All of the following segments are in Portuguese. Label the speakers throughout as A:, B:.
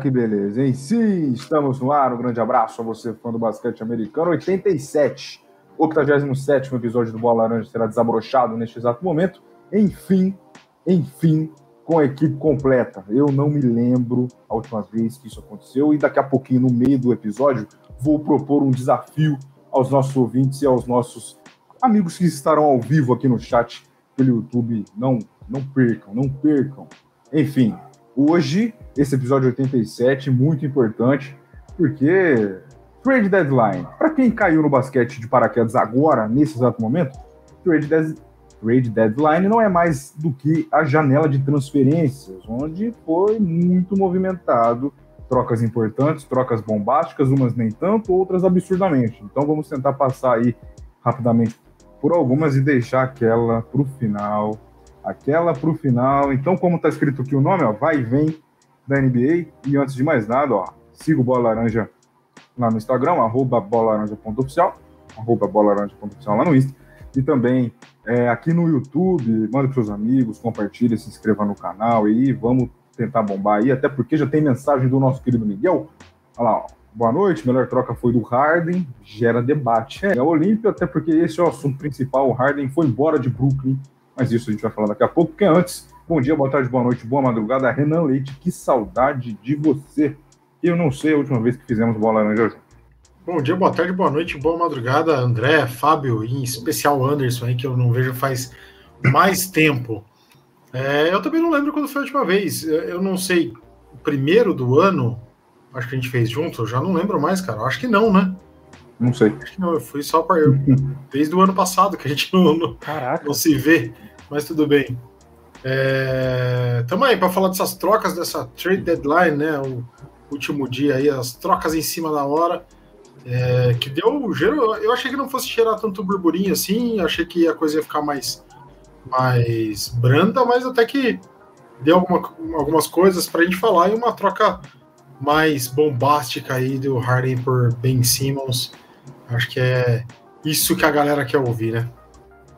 A: Que beleza, hein? Sim, estamos no ar. Um grande abraço a você, fã do basquete americano. 87, 87 episódio do Bola Laranja será desabrochado neste exato momento. Enfim, enfim, com a equipe completa. Eu não me lembro a última vez que isso aconteceu e daqui a pouquinho, no meio do episódio, vou propor um desafio aos nossos ouvintes e aos nossos amigos que estarão ao vivo aqui no chat pelo YouTube. Não, não percam, não percam. Enfim, hoje, esse episódio 87, muito importante, porque trade deadline. Para quem caiu no basquete de paraquedas agora, nesse exato momento, trade, de trade deadline não é mais do que a janela de transferências, onde foi muito movimentado trocas importantes, trocas bombásticas, umas nem tanto, outras absurdamente. Então vamos tentar passar aí rapidamente por algumas e deixar aquela para o final. Aquela para o final. Então, como está escrito aqui o nome, ó, vai e vem da NBA. E antes de mais nada, ó, siga o Bola Laranja lá no Instagram, arroba bolaranja.oficial, arroba bolaranja.oficial lá no Insta. E também é, aqui no YouTube, manda para seus amigos, compartilha, se inscreva no canal e vamos tentar bombar aí, até porque já tem mensagem do nosso querido Miguel. Olha lá, ó. Boa noite, melhor troca foi do Harden, gera debate. É, é Olímpio, até porque esse é o assunto principal. O Harden foi embora de Brooklyn, mas isso a gente vai falar daqui a pouco, porque antes, bom dia, boa tarde, boa noite, boa madrugada. Renan Leite, que saudade de você. Eu não sei a última vez que fizemos bola laranja junto.
B: Bom dia, boa tarde, boa noite, boa madrugada, André, Fábio, e em especial Anderson aí, que eu não vejo faz mais tempo. É, eu também não lembro quando foi a última vez. Eu não sei, primeiro do ano, acho que a gente fez junto, eu já não lembro mais, cara. Acho que não, né?
A: Não sei.
B: Acho que não, eu fui só para. Desde o ano passado que a gente não, não, não se vê, mas tudo bem. É, tamo aí para falar dessas trocas, dessa trade deadline, né? O último dia aí, as trocas em cima da hora. É, que deu gero. Eu achei que não fosse cheirar tanto burburinho assim, achei que a coisa ia ficar mais mais branda, mas até que deu alguma, algumas coisas para a gente falar e uma troca mais bombástica aí do Harden por Ben Simmons. Acho que é isso que a galera quer ouvir, né?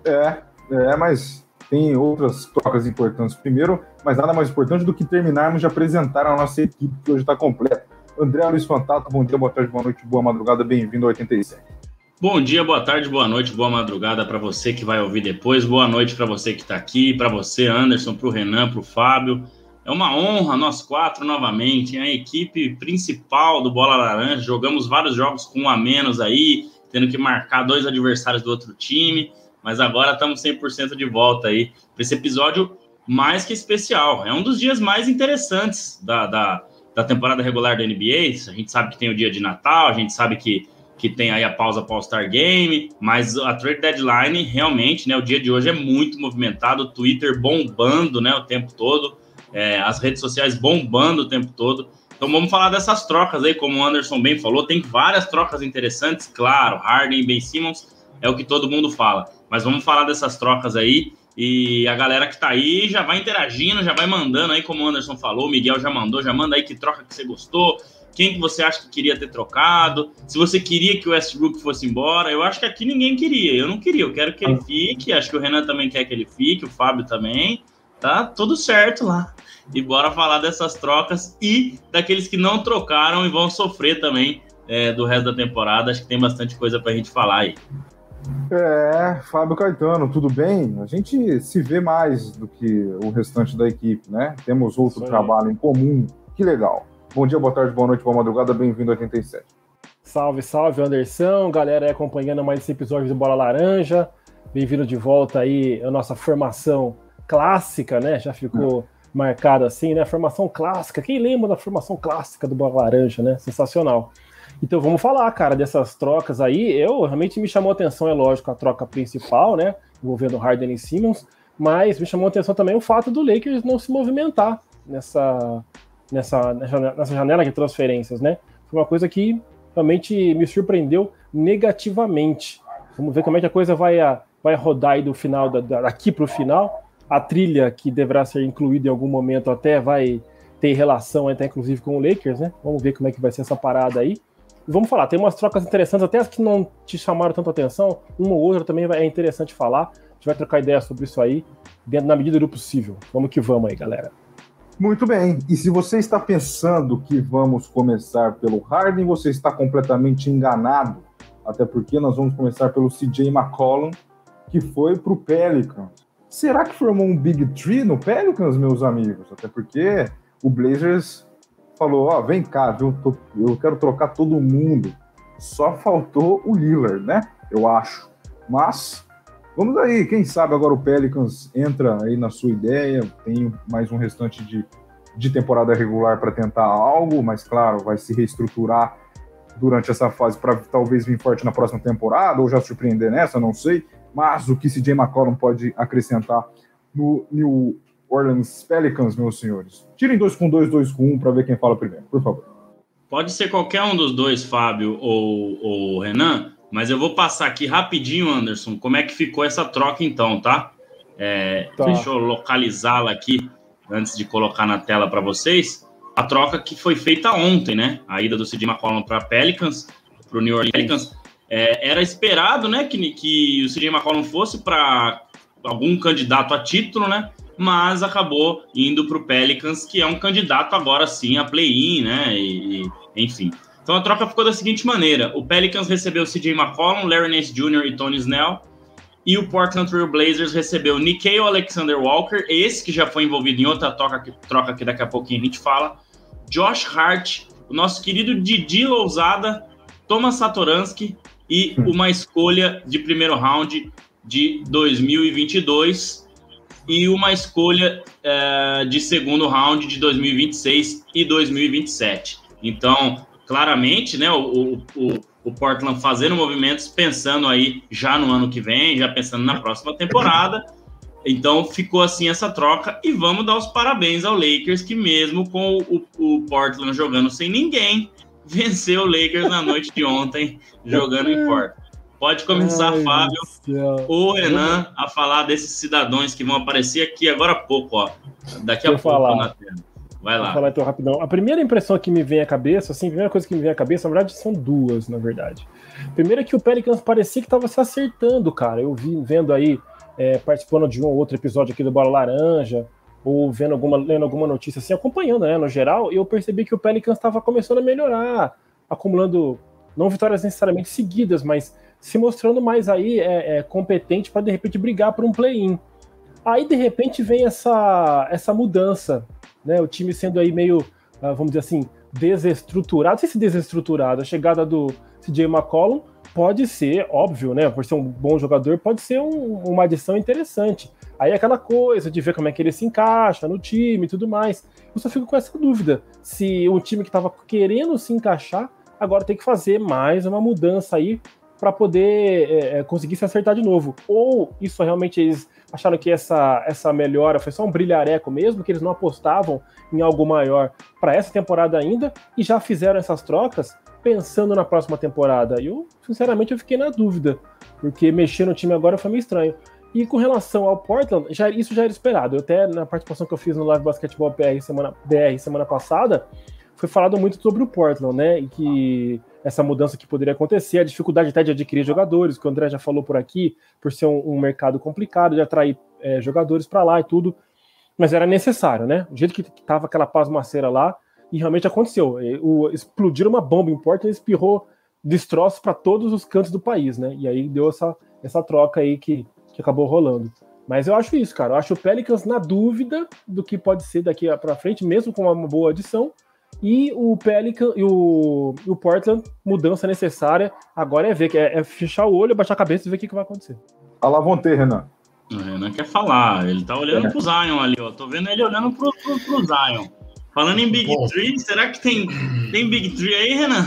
A: É, é, mas tem outras trocas importantes primeiro, mas nada mais importante do que terminarmos de apresentar a nossa equipe que hoje está completa. André Luiz Fantato, bom dia, boa tarde, boa noite, boa madrugada, bem-vindo ao 87.
C: Bom dia, boa tarde, boa noite, boa madrugada para você que vai ouvir depois. Boa noite para você que está aqui, para você, Anderson, para o Renan, para o Fábio. É uma honra nós quatro novamente, a equipe principal do Bola Laranja. Jogamos vários jogos com um a menos aí, tendo que marcar dois adversários do outro time, mas agora estamos 100% de volta aí para esse episódio mais que especial. É um dos dias mais interessantes da, da, da temporada regular da NBA. A gente sabe que tem o dia de Natal, a gente sabe que que tem aí a pausa para o All-Star Game, mas a trade deadline realmente, né, o dia de hoje é muito movimentado, o Twitter bombando, né, o tempo todo, é, as redes sociais bombando o tempo todo. Então vamos falar dessas trocas aí, como o Anderson bem falou, tem várias trocas interessantes, claro, Harden e Ben Simmons é o que todo mundo fala, mas vamos falar dessas trocas aí e a galera que tá aí já vai interagindo, já vai mandando aí, como o Anderson falou, o Miguel já mandou, já manda aí que troca que você gostou, quem que você acha que queria ter trocado, se você queria que o Westbrook fosse embora. Eu acho que aqui ninguém queria. Eu não queria, eu quero que ele fique. Acho que o Renan também quer que ele fique, o Fábio também. Tá tudo certo lá. E bora falar dessas trocas e daqueles que não trocaram e vão sofrer também é, do resto da temporada. Acho que tem bastante coisa pra gente falar aí.
A: É, Fábio Caetano, tudo bem? A gente se vê mais do que o restante da equipe, né? Temos outro trabalho em comum. Que legal. Bom dia, boa tarde, boa noite, boa madrugada, bem-vindo a 87.
D: Salve, salve, Anderson, galera aí acompanhando mais esse episódio do Bola Laranja. Bem-vindo de volta aí a nossa formação clássica, né? Já ficou é. marcado assim, né? Formação clássica. Quem lembra da formação clássica do Bola Laranja, né? Sensacional. Então vamos falar, cara, dessas trocas aí. Eu realmente me chamou a atenção, é lógico, a troca principal, né? Envolvendo Harden e Simmons, mas me chamou a atenção também o fato do Lakers não se movimentar nessa nessa, nessa janela de transferências, né? Foi uma coisa que realmente me surpreendeu negativamente. Vamos ver como é que a coisa vai, vai rodar aí do final, daqui para o final. A trilha que deverá ser incluída em algum momento até vai ter relação até inclusive com o Lakers, né? Vamos ver como é que vai ser essa parada aí. E vamos falar, tem umas trocas interessantes, até as que não te chamaram tanta atenção, uma ou outra também é interessante falar. A gente vai trocar ideia sobre isso aí, dentro da medida do possível. Vamos que vamos aí, galera.
A: Muito bem. E se você está pensando que vamos começar pelo Harden, você está completamente enganado. Até porque nós vamos começar pelo CJ McCollum, que foi para o Pelicans. Será que formou um Big Tree no Pelicans, meus amigos? Até porque o Blazers falou: Ó, oh, vem cá, viu? eu quero trocar todo mundo. Só faltou o Lillard, né? Eu acho. Mas Vamos aí, quem sabe agora o Pelicans entra aí na sua ideia, tem mais um restante de, de temporada regular para tentar algo, mas claro, vai se reestruturar durante essa fase para talvez vir forte na próxima temporada, ou já surpreender nessa, não sei. Mas o que CJ McCollum pode acrescentar no New Orleans Pelicans, meus senhores? Tirem dois com dois, dois com um, para ver quem fala primeiro, por favor.
C: Pode ser qualquer um dos dois, Fábio ou, ou Renan. Mas eu vou passar aqui rapidinho, Anderson, como é que ficou essa troca então, tá? É, tá. Deixa eu localizá-la aqui antes de colocar na tela para vocês. A troca que foi feita ontem, né? A ida do Sid McCollum para Pelicans, para o New Orleans Pelicans. É, era esperado, né, que, que o Sid McCollum fosse para algum candidato a título, né? Mas acabou indo para o Pelicans, que é um candidato agora sim a play-in, né? E, enfim. Então a troca ficou da seguinte maneira: o Pelicans recebeu CJ McCollum, Larry Nance Jr. e Tony Snell, e o Portland Trail Blazers recebeu Nikhil Alexander Walker, esse que já foi envolvido em outra troca, troca que daqui a pouquinho a gente fala, Josh Hart, o nosso querido Didi Lousada, Thomas Satoransky e hum. uma escolha de primeiro round de 2022 e uma escolha uh, de segundo round de 2026 e 2027. Então, claramente, né, o, o, o Portland fazendo movimentos pensando aí já no ano que vem, já pensando na próxima temporada. Então ficou assim essa troca e vamos dar os parabéns ao Lakers que mesmo com o, o Portland jogando sem ninguém, venceu o Lakers na noite de ontem jogando em Portland. Pode começar, Ai, Fábio ou Renan a falar desses cidadãos que vão aparecer aqui agora há pouco, ó. Daqui a pouco falar. na tela. Vai lá. Vou
D: falar então rapidão. A primeira impressão que me vem à cabeça, assim, a primeira coisa que me vem à cabeça, na verdade, são duas, na verdade. Primeiro é que o Pelicans parecia que estava se acertando, cara. Eu vi vendo aí, é, participando de um ou outro episódio aqui do Bola Laranja, ou vendo alguma, lendo alguma notícia assim, acompanhando, né, no geral, eu percebi que o Pelicans estava começando a melhorar, acumulando, não vitórias necessariamente seguidas, mas se mostrando mais aí é, é competente para de repente brigar por um play-in. Aí de repente vem essa, essa mudança né? O time sendo aí meio, ah, vamos dizer assim, desestruturado. Não sei se desestruturado, a chegada do CJ McCollum pode ser, óbvio, né? Por ser um bom jogador, pode ser um, uma adição interessante. Aí aquela coisa de ver como é que ele se encaixa no time e tudo mais. Eu só fico com essa dúvida. Se o time que estava querendo se encaixar, agora tem que fazer mais uma mudança aí para poder é, é, conseguir se acertar de novo. Ou isso realmente eles acharam que essa, essa melhora foi só um brilhareco mesmo, que eles não apostavam em algo maior para essa temporada ainda e já fizeram essas trocas pensando na próxima temporada. E eu, sinceramente, eu fiquei na dúvida, porque mexer no time agora foi meio estranho. E com relação ao Portland, já, isso já era esperado. Eu até na participação que eu fiz no Live Basketball BR semana, BR semana passada, foi falado muito sobre o Portland, né? E que essa mudança que poderia acontecer, a dificuldade até de adquirir jogadores, que o André já falou por aqui, por ser um, um mercado complicado, de atrair é, jogadores para lá e tudo, mas era necessário, né? O jeito que estava aquela pasmaceira lá, e realmente aconteceu. O, explodiram uma bomba em Porto e espirrou destroços para todos os cantos do país, né? E aí deu essa, essa troca aí que, que acabou rolando. Mas eu acho isso, cara. Eu acho o Pelicans na dúvida do que pode ser daqui para frente, mesmo com uma boa adição. E o Pelican e o, o Portland, mudança necessária. Agora é ver, é, é fechar o olho, baixar a cabeça e ver o que, que vai acontecer.
A: Alavonte, Renan.
C: O Renan quer falar, ele tá olhando é. pro Zion ali, ó. Tô vendo ele olhando pro, pro, pro Zion. Falando em Big Bom, Tree, será que tem, tem Big Tree aí, Renan?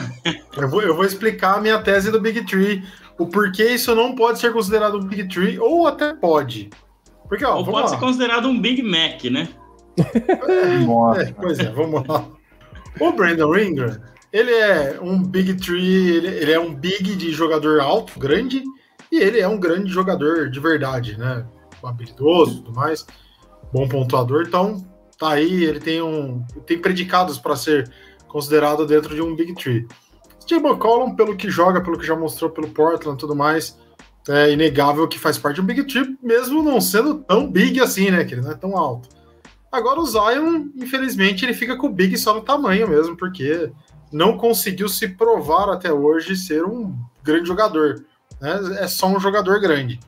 B: Eu vou, eu vou explicar a minha tese do Big Tree, o porquê isso não pode ser considerado um Big Tree, ou até pode.
C: Porque, ó, ou pode lá. ser considerado um Big Mac, né?
B: É, é, pois é, vamos lá. O Brandon Ingram, ele é um big tree, ele, ele, é um big de jogador alto, grande, e ele é um grande jogador de verdade, né? Habilidoso e tudo mais, bom pontuador, então tá aí, ele tem um tem predicados para ser considerado dentro de um big tree. Steve McCollum, pelo que joga, pelo que já mostrou pelo Portland e tudo mais, é inegável que faz parte de um big tree, mesmo não sendo tão big assim, né? Que ele não é tão alto. Agora o Zion, infelizmente, ele fica com o Big só no tamanho mesmo, porque não conseguiu se provar até hoje ser um grande jogador. Né? É só um jogador grande.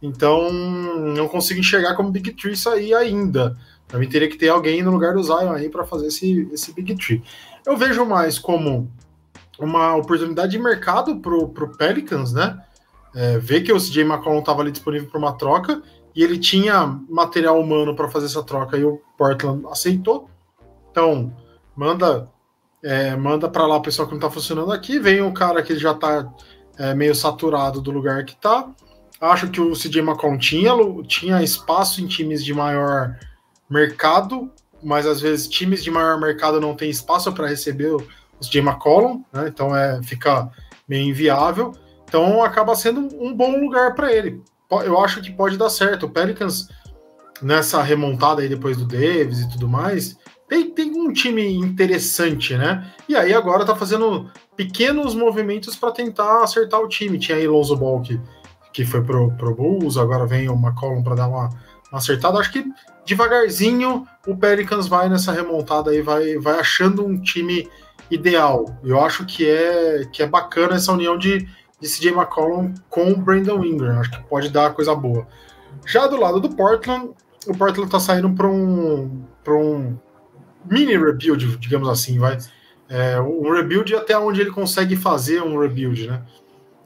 B: Então, não consigo enxergar como Big Tree isso aí ainda. Para mim, teria que ter alguém no lugar do Zion aí para fazer esse, esse Big Tree. Eu vejo mais como uma oportunidade de mercado pro, pro Pelicans, né? É, ver que o CJ McCollum estava ali disponível para uma troca e ele tinha material humano para fazer essa troca e o Portland aceitou. Então, manda é, manda para lá o pessoal que não está funcionando aqui, vem o cara que já está é, meio saturado do lugar que está. Acho que o CJ McCollum tinha, tinha espaço em times de maior mercado, mas às vezes times de maior mercado não têm espaço para receber CJ McCollum, né? então é, fica meio inviável. Então acaba sendo um bom lugar para ele. Eu acho que pode dar certo. O Pelicans, nessa remontada aí depois do Davis e tudo mais, tem, tem um time interessante, né? E aí agora tá fazendo pequenos movimentos para tentar acertar o time. Tinha aí Lonzo Ball que, que foi pro, pro Bulls, agora vem o McCollum para dar uma, uma acertada. Acho que devagarzinho o Pelicans vai nessa remontada aí, vai, vai achando um time ideal. Eu acho que é, que é bacana essa união de de CJ McCollum com o Brandon Ingram. Acho que pode dar coisa boa. Já do lado do Portland, o Portland está saindo para um, um mini rebuild, digamos assim, vai. É, um rebuild até onde ele consegue fazer um rebuild, né?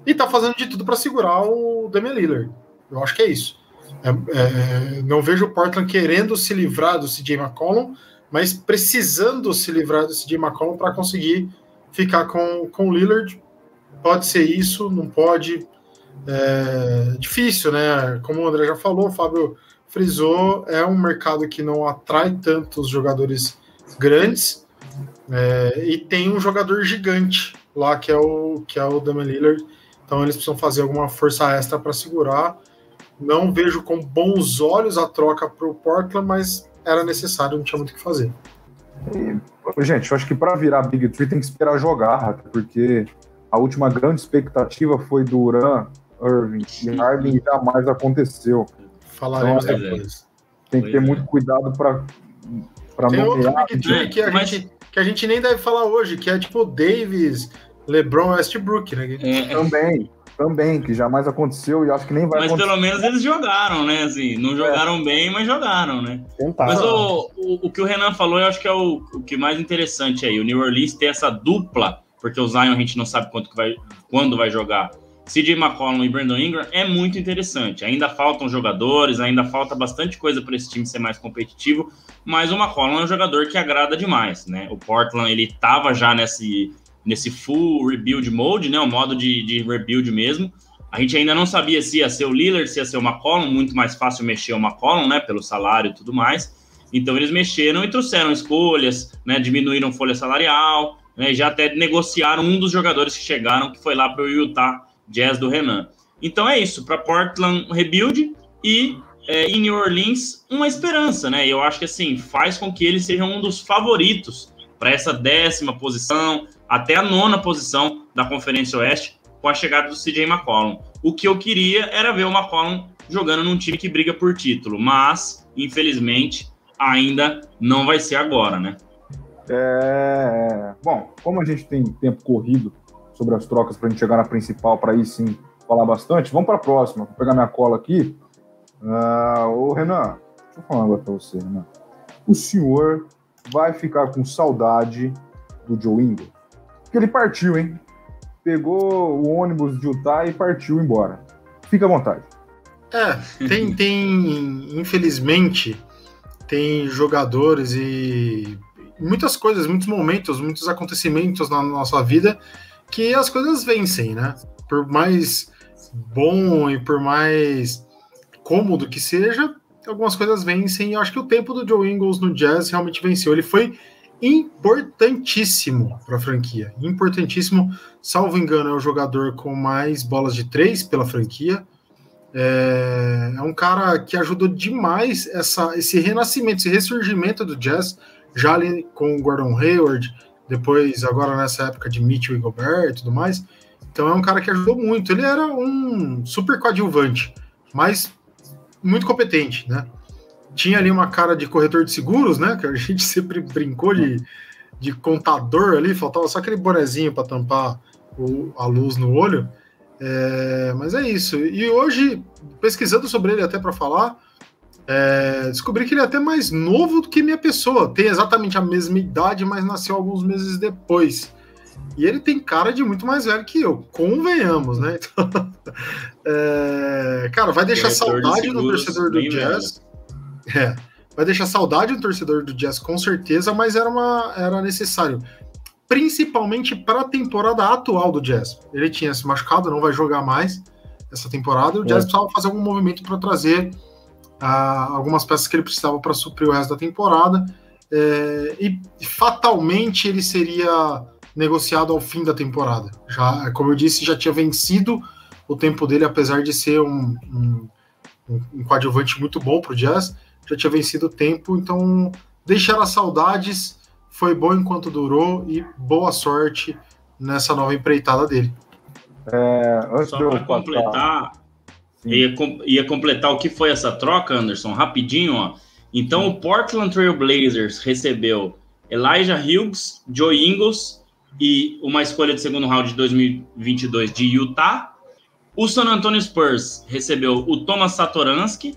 B: E está fazendo de tudo para segurar o Damian Lillard. Eu acho que é isso. É, é, não vejo o Portland querendo se livrar do CJ McCollum, mas precisando se livrar do CJ McCollum para conseguir ficar com, com o Lillard pode ser isso, não pode. É difícil, né? Como o André já falou, o Fábio frisou, é um mercado que não atrai tantos jogadores grandes é, e tem um jogador gigante lá que é o que é o Damian Lillard. Então eles precisam fazer alguma força extra para segurar. Não vejo com bons olhos a troca para o Portland, mas era necessário, não tinha muito o que fazer.
A: E, gente, eu acho que para virar Big Tree tem que esperar jogar, porque a última grande expectativa foi Duran, Irving e Harden jamais aconteceu.
B: Falaremos então, depois.
A: Tem que ter é. muito cuidado para para
B: Tem outro Big Tree que a, Mas... gente, que a gente nem deve falar hoje, que é tipo Davis, LeBron, Westbrook, né?
A: É, é. Também, também, que jamais aconteceu e acho que nem vai
C: Mas
A: acontecer.
C: pelo menos eles jogaram, né? Assim, não jogaram é. bem, mas jogaram, né? Tentaram. Mas o, o, o, que o Renan falou, eu acho que é o, o que mais interessante aí. O New Orleans tem essa dupla porque o Zion a gente não sabe quanto que vai, quando vai jogar. CJ McCollum e Brandon Ingram é muito interessante. Ainda faltam jogadores, ainda falta bastante coisa para esse time ser mais competitivo, mas o McCollum é um jogador que agrada demais, né? O Portland ele estava já nesse, nesse full rebuild mode, né? O modo de, de rebuild mesmo. A gente ainda não sabia se ia ser o Lillard, se ia ser o McCollum, muito mais fácil mexer o McCollum, né? Pelo salário e tudo mais. Então eles mexeram e trouxeram escolhas, né? Diminuíram folha salarial, né, já até negociaram um dos jogadores que chegaram, que foi lá para o Utah Jazz do Renan. Então é isso, para Portland rebuild e é, em New Orleans uma esperança, né? Eu acho que assim faz com que eles sejam um dos favoritos para essa décima posição, até a nona posição da Conferência Oeste, com a chegada do CJ McCollum. O que eu queria era ver o McCollum jogando num time que briga por título, mas infelizmente ainda não vai ser agora, né?
A: É... Bom, como a gente tem tempo corrido sobre as trocas para a gente chegar na principal, para aí sim falar bastante, vamos para a próxima. Vou pegar minha cola aqui. Uh, ô, Renan, deixa eu falar agora para você, Renan. O senhor vai ficar com saudade do Joe Ingram? Porque ele partiu, hein? Pegou o ônibus de Utah e partiu embora. Fica à vontade.
B: É, tem, tem infelizmente, tem jogadores e muitas coisas, muitos momentos, muitos acontecimentos na nossa vida que as coisas vencem, né? Por mais bom e por mais cômodo que seja, algumas coisas vencem. E eu acho que o tempo do Joe Ingles no Jazz realmente venceu. Ele foi importantíssimo para a franquia, importantíssimo. Salvo engano, é o jogador com mais bolas de três pela franquia. É, é um cara que ajudou demais essa, esse renascimento, esse ressurgimento do Jazz já ali com o Gordon Hayward, depois agora nessa época de Mitchell e Gobert e tudo mais. Então é um cara que ajudou muito. Ele era um super coadjuvante, mas muito competente, né? Tinha ali uma cara de corretor de seguros, né? Que a gente sempre brincou de, de contador ali, faltava só aquele bonezinho para tampar o, a luz no olho. É, mas é isso. E hoje, pesquisando sobre ele até para falar, é, descobri que ele é até mais novo do que minha pessoa. Tem exatamente a mesma idade, mas nasceu alguns meses depois. E ele tem cara de muito mais velho que eu, convenhamos, né? Então, é, cara, vai deixar saudade no torcedor do Jazz. É, vai deixar saudade no torcedor do Jazz, com certeza, mas era, uma, era necessário. Principalmente para a temporada atual do Jazz. Ele tinha se machucado, não vai jogar mais essa temporada. O Jazz é. precisava fazer algum movimento para trazer uh, algumas peças que ele precisava para suprir o resto da temporada. É, e fatalmente ele seria negociado ao fim da temporada. Já, como eu disse, já tinha vencido o tempo dele, apesar de ser um, um, um coadjuvante muito bom para o Jazz, já tinha vencido o tempo, então deixar as saudades, foi bom enquanto durou e boa sorte nessa nova empreitada dele.
C: É, Só para completar, ia, ia, completar o que foi essa troca, Anderson, rapidinho, ó. Então, o Portland Trail Blazers recebeu Elijah Hughes, Joe Ingles e uma escolha de segundo round de 2022 de Utah. O San Antonio Spurs recebeu o Thomas Satoransky,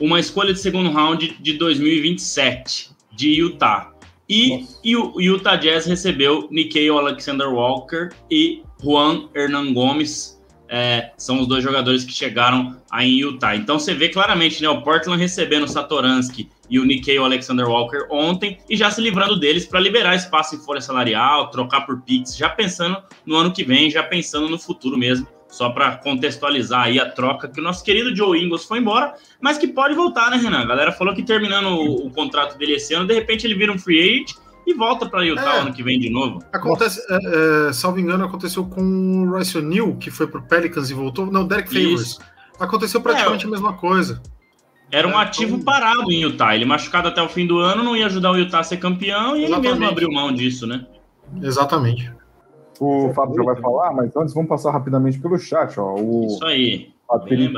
C: uma escolha de segundo round de 2027 de Utah. E, e o Utah Jazz recebeu Nikhil Alexander Walker e Juan Hernan Gomes. É, são os dois jogadores que chegaram aí em Utah. Então você vê claramente né, o Portland recebendo o Satoransky e o Nikhil Alexander Walker ontem e já se livrando deles para liberar espaço em folha salarial, trocar por Pix, já pensando no ano que vem, já pensando no futuro mesmo só para contextualizar aí a troca que o nosso querido Joe Ingles foi embora, mas que pode voltar, né, Renan? A galera falou que terminando o, o contrato dele esse ano, de repente ele vira um free agent e volta para Utah é, ano que vem de novo.
B: Acontece, é, é, salvo engano, aconteceu com o Royce O'Neal, que foi pro Pelicans e voltou. Não, Derek Favors. Aconteceu praticamente é, a mesma coisa.
C: Era um é, ativo então... parado em Utah. Ele machucado até o fim do ano, não ia ajudar o Utah a ser campeão e Exatamente. ele mesmo abriu mão disso, né?
B: Exatamente.
A: O Fábio já vai falar, mas antes vamos passar rapidamente pelo chat. Ó. O
C: Isso aí.
A: Patrick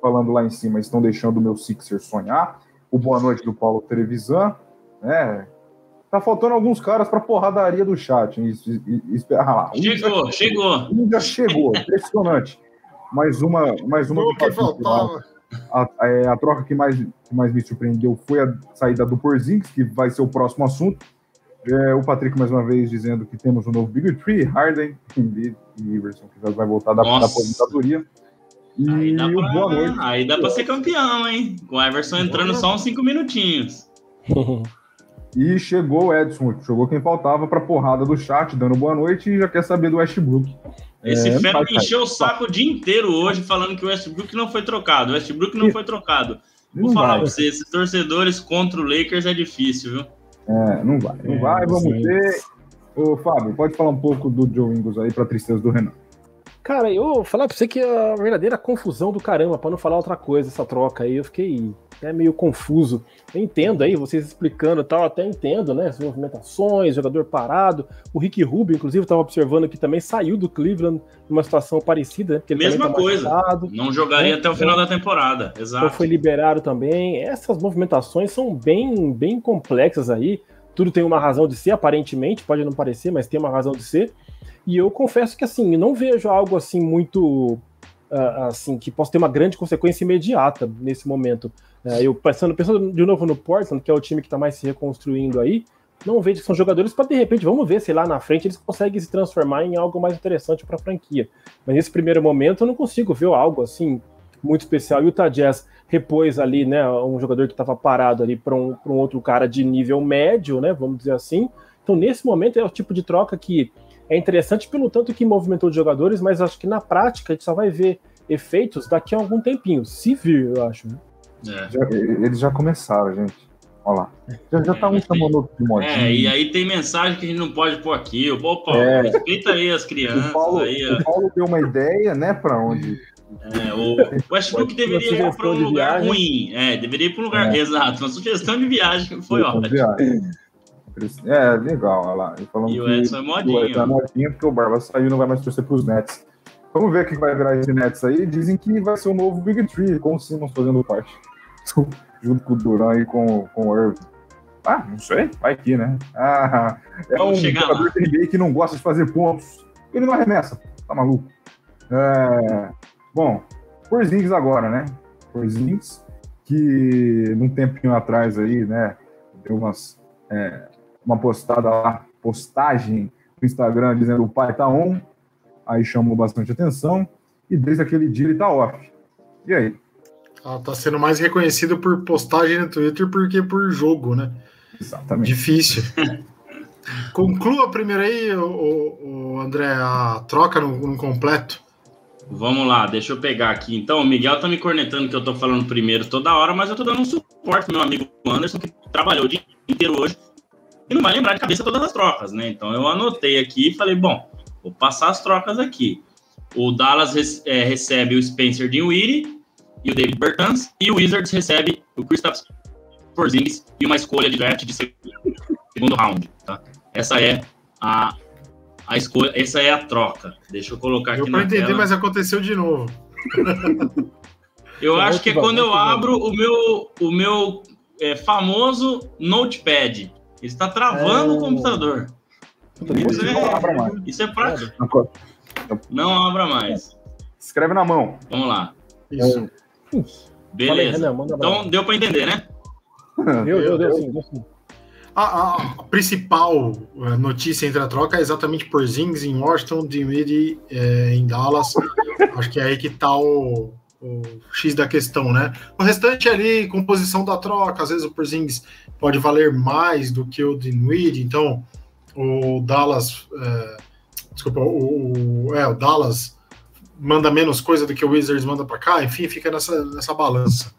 A: falando lá em cima, estão deixando o meu Sixer sonhar. O boa noite do Paulo Trevisan. É, tá faltando alguns caras para porradaria do chat. Espera lá.
C: Chegou, já, chegou.
A: Um já chegou, impressionante. Mais uma, mais uma.
B: O que faltava.
A: A, a, é, a, troca que mais, que mais me surpreendeu foi a saída do Porzingis, que vai ser o próximo assunto. É, o Patrick, mais uma vez, dizendo que temos um novo Big Tree, Harden, Embiid e Iverson, que já vai voltar da, da aposentadoria.
C: E aí dá pra, boa noite. Aí dá pra ser campeão, hein? Com o Iverson entrando só uns cinco minutinhos.
A: e chegou o Edson, chegou quem faltava pra porrada do chat, dando boa noite e já quer saber do Westbrook.
C: Esse é, fera me encheu o saco o dia inteiro hoje falando que o Westbrook não foi trocado. O Westbrook não foi trocado. Vou falar pra você, esses torcedores contra o Lakers é difícil, viu?
A: É, não vai. Não é, vai, vamos sim. ver. Ô, Fábio, pode falar um pouco do Joe Ingles aí para tristeza do Renan.
D: Cara, eu vou falar pra você que é a verdadeira confusão do caramba, para não falar outra coisa, essa troca aí, eu fiquei é meio confuso. Eu entendo aí, vocês explicando e tal, até entendo, né? As movimentações, jogador parado. O Rick Rubio, inclusive, estava observando que também saiu do Cleveland numa situação parecida. Né?
C: Mesma tá coisa. Machucado, não jogaria né? até o final da temporada. Exato. Então
D: foi liberado também. Essas movimentações são bem, bem complexas aí. Tudo tem uma razão de ser, aparentemente, pode não parecer, mas tem uma razão de ser. E eu confesso que assim, não vejo algo assim muito uh, assim que possa ter uma grande consequência imediata nesse momento. Uh, eu pensando, pensando de novo no Portland, que é o time que está mais se reconstruindo aí, não vejo que são jogadores para de repente, vamos ver se lá na frente eles conseguem se transformar em algo mais interessante para a franquia. Mas nesse primeiro momento eu não consigo ver algo assim muito especial. E o Jazz repôs ali, né, um jogador que estava parado ali para um, um outro cara de nível médio, né, vamos dizer assim. Então nesse momento é o tipo de troca que é interessante pelo tanto que movimentou de jogadores, mas acho que na prática a gente só vai ver efeitos daqui a algum tempinho, se vir, eu acho. Né?
A: É. Já, eles já começaram, gente. Olha lá. Já, já tá um chamando outro
C: de modinho. É, e aí tem mensagem que a gente não pode pôr aqui. Opa, é. respeita aí as crianças. O
A: Paulo,
C: aí,
A: o Paulo deu uma ideia, né, pra onde.
C: É, o Westbrook deveria ir para um lugar ruim. É, deveria ir para um lugar. É. Exato, uma sugestão de viagem foi ótima.
A: É, legal, olha lá.
C: E o Edson é modinho.
A: É modinho porque o Barba saiu e não vai mais torcer para os Nets. Vamos ver o que vai virar esse Nets aí. Dizem que vai ser o novo Big Tree, com o Simmons fazendo parte. junto com o Duran e com, com o Irving. Ah, não sei, vai aqui, né? Ah, é Vamos um jogador de NBA que não gosta de fazer pontos. Ele não arremessa, tá maluco? É, bom, Porzingis agora, né? Porzingis, que num tempinho atrás aí, né, deu umas, é, uma postada lá, postagem no Instagram dizendo o pai tá on, aí chamou bastante atenção, e desde aquele dia ele tá off. E aí?
B: Ela tá sendo mais reconhecido por postagem no Twitter porque por jogo, né?
A: Exatamente.
B: Difícil. Conclua primeiro aí, o, o André, a troca no, no, completo.
C: Vamos lá, deixa eu pegar aqui. Então, o Miguel tá me cornetando que eu tô falando primeiro toda hora, mas eu tô dando um suporte meu amigo Anderson, que trabalhou o dia inteiro hoje e não vai lembrar de cabeça todas as trocas, né? Então, eu anotei aqui e falei, bom, vou passar as trocas aqui. O Dallas é, recebe o Spencer Dinwiddie e o David Bertans, e o Wizards recebe o Kristaps Porzingis e uma escolha de draft de segundo round, tá? Essa é a, a escolha, essa é a troca. Deixa eu colocar aqui eu
B: na entender, tela. mas aconteceu de novo.
C: eu acho que é quando eu abro o meu, o meu é, famoso notepad. Ele está travando é... o computador. Isso é, isso é prático. Não abra mais.
A: Escreve na mão.
C: Vamos lá.
B: Isso.
C: Beleza. Aí, então deu para entender, né?
D: Deu, deu, deu sim, deu sim.
B: A, a, principal eh, notícia entre a troca é exatamente por Zings em Washington, Dinwiddie é, em Dallas. Acho que é aí que tá o, o, X da questão, né? O restante ali, composição da troca, às vezes o Porzingis pode valer mais do que o Dinwiddie, então o Dallas, é, desculpa, o, é, o Dallas manda menos coisa do que o Wizards manda para cá, enfim, fica nessa, nessa balança.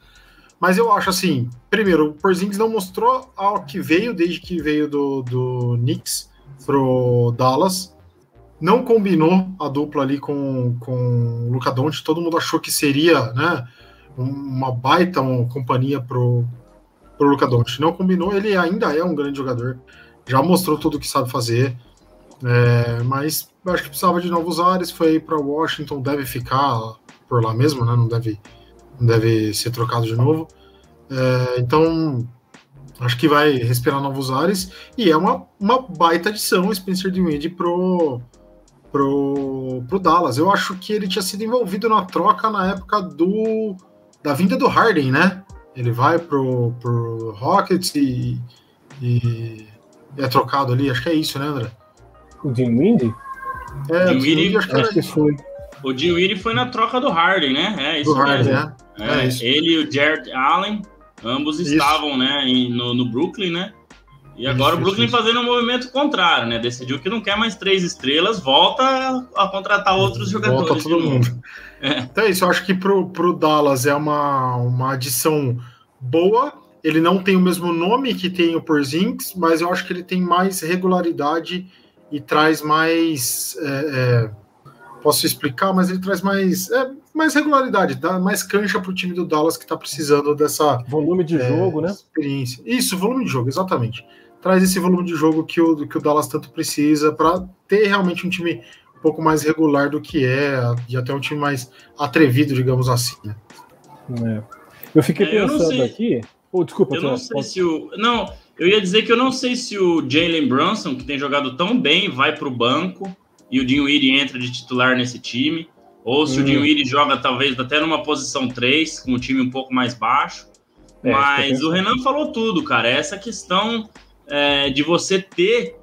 B: Mas eu acho assim, primeiro, o Porzingis não mostrou ao que veio desde que veio do, do Knicks pro Dallas. Não combinou a dupla ali com, com o Luca Doncic. Todo mundo achou que seria, né, uma baita uma companhia pro, pro Luca Doncic. Não combinou, ele ainda é um grande jogador. Já mostrou tudo o que sabe fazer. É, mas acho que precisava de novos ares. Foi para Washington, deve ficar por lá mesmo, né? Não deve deve ser trocado de novo. É, então, acho que vai respirar novos ares. E é uma, uma baita adição o Spencer Dinwiddie pro, pro, pro Dallas. Eu acho que ele tinha sido envolvido na troca na época do da vinda do Harden, né? Ele vai pro, pro Rockets e, e é trocado ali. Acho que é isso, né, André?
D: O Dinwiddie?
C: É, Dinwiddie, acho que, acho que foi. O Dinwiddie foi na troca do Harden, né? É isso do Harden, né? É, é isso. Ele e o Jared Allen, ambos isso. estavam, né, no, no, Brooklyn, né? E agora isso, o Brooklyn fazendo um movimento contrário, né? Decidiu que não quer mais três estrelas, volta a, contratar outros jogadores. Volta
B: todo mundo. É. Então é isso, eu acho que pro, pro Dallas é uma, uma adição boa. Ele não tem o mesmo nome que tem o Porzingis, mas eu acho que ele tem mais regularidade e traz mais é, é, posso explicar, mas ele traz mais, é, mais regularidade, dá mais cancha para o time do Dallas que está precisando dessa
D: volume de é, jogo, né?
B: Experiência. Isso, volume de jogo, exatamente. Traz esse volume de jogo que o, que o Dallas tanto precisa para ter realmente um time um pouco mais regular do que é e até um time mais atrevido, digamos assim. Né?
D: É. Eu fiquei é, pensando eu aqui. Oh, desculpa,
C: eu não sei se o. Não, eu ia dizer que eu não sei se o Jalen Brunson, que tem jogado tão bem, vai para o banco e o Dinwiddie entra de titular nesse time, ou se hum. o Dinwiddie joga talvez até numa posição 3, com o time um pouco mais baixo. É, Mas o Renan falou tudo, cara. Essa questão é, de você ter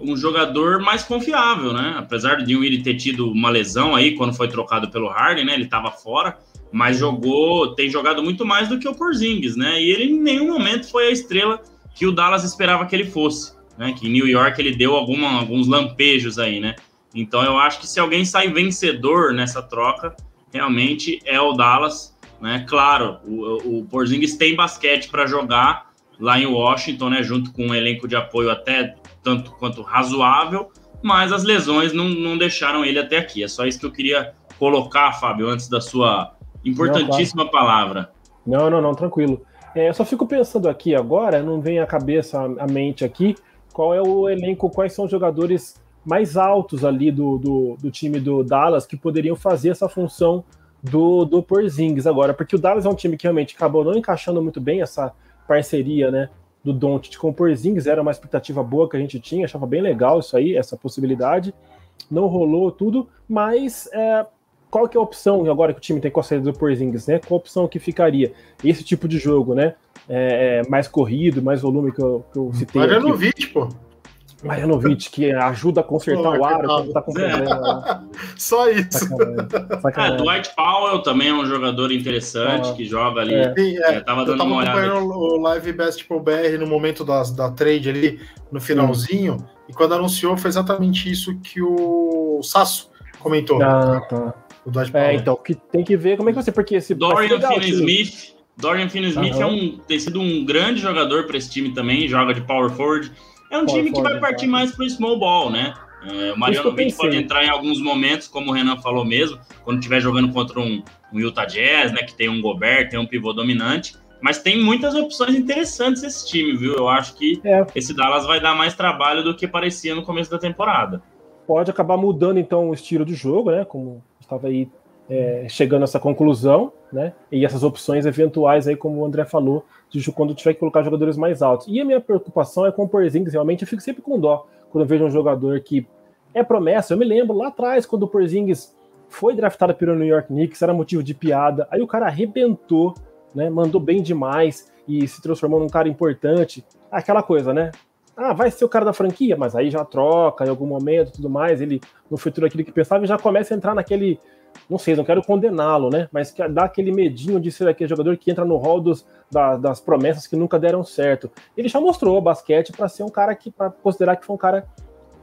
C: um jogador mais confiável, né? Apesar de Dinwiddie ter tido uma lesão aí quando foi trocado pelo Harden, né? Ele estava fora, mas jogou, tem jogado muito mais do que o Porzingis, né? E ele em nenhum momento foi a estrela que o Dallas esperava que ele fosse, né? Que em New York ele deu alguma, alguns lampejos aí, né? Então eu acho que se alguém sai vencedor nessa troca, realmente é o Dallas. Né? Claro, o, o Porzingis tem basquete para jogar lá em Washington, né? junto com um elenco de apoio até tanto quanto razoável, mas as lesões não, não deixaram ele até aqui. É só isso que eu queria colocar, Fábio, antes da sua importantíssima não, palavra.
D: Não, não, não, tranquilo. É, eu só fico pensando aqui agora, não vem à cabeça, a mente aqui, qual é o elenco, quais são os jogadores mais altos ali do, do, do, time do Dallas que poderiam fazer essa função do, do Porzingis agora, porque o Dallas é um time que realmente acabou não encaixando muito bem essa parceria, né, do Doncic com o Porzingis, era uma expectativa boa que a gente tinha, achava bem legal isso aí, essa possibilidade, não rolou tudo, mas é, qual que é a opção agora que o time tem com a saída do Porzingis, né, qual a opção que ficaria? Esse tipo de jogo, né, é, é mais corrido, mais volume que eu, que eu citei
B: Marjanovic, pô.
D: Marianovic, que ajuda a consertar o quando tá com problema.
B: Só isso.
C: Sacanagem. É, Dwight Powell também é um jogador interessante ah, que joga ali. É. Sim, é.
B: tava dando eu tava uma olhada. o Live Basketball BR no momento da, da trade ali, no finalzinho, hum. e quando anunciou foi exatamente isso que o Sasso comentou.
D: Ah, tá. O Dwight Powell. É, então, que tem que ver como é que vai ser, porque esse.
C: Dorian Finney-Smith. Dorian Finney-Smith é um, tem sido um grande jogador para esse time também, joga de power forward é um time que vai partir mais para o small ball, né? É, o Mariano Vitt pode entrar em alguns momentos, como o Renan falou mesmo, quando estiver jogando contra um, um, Utah Jazz, né? Que tem um Gobert, tem um pivô dominante. Mas tem muitas opções interessantes esse time, viu? Eu acho que é. esse Dallas vai dar mais trabalho do que parecia no começo da temporada.
D: Pode acabar mudando, então, o estilo de jogo, né? Como estava aí é, chegando a essa conclusão, né? E essas opções eventuais aí, como o André falou, de quando tiver que colocar jogadores mais altos. E a minha preocupação é com o Porzingis, realmente eu fico sempre com dó quando eu vejo um jogador que é promessa. Eu me lembro lá atrás, quando o Porzingis foi draftado pelo New York Knicks, era motivo de piada. Aí o cara arrebentou, né? Mandou bem demais e se transformou num cara importante. Aquela coisa, né? Ah, vai ser o cara da franquia, mas aí já troca em algum momento tudo mais. Ele não foi tudo aquilo que pensava e já começa a entrar naquele não sei, não quero condená-lo, né? Mas que dá aquele medinho de ser aquele jogador que entra no rol dos, da, das promessas que nunca deram certo. Ele já mostrou o basquete para ser um cara que, para considerar que foi um cara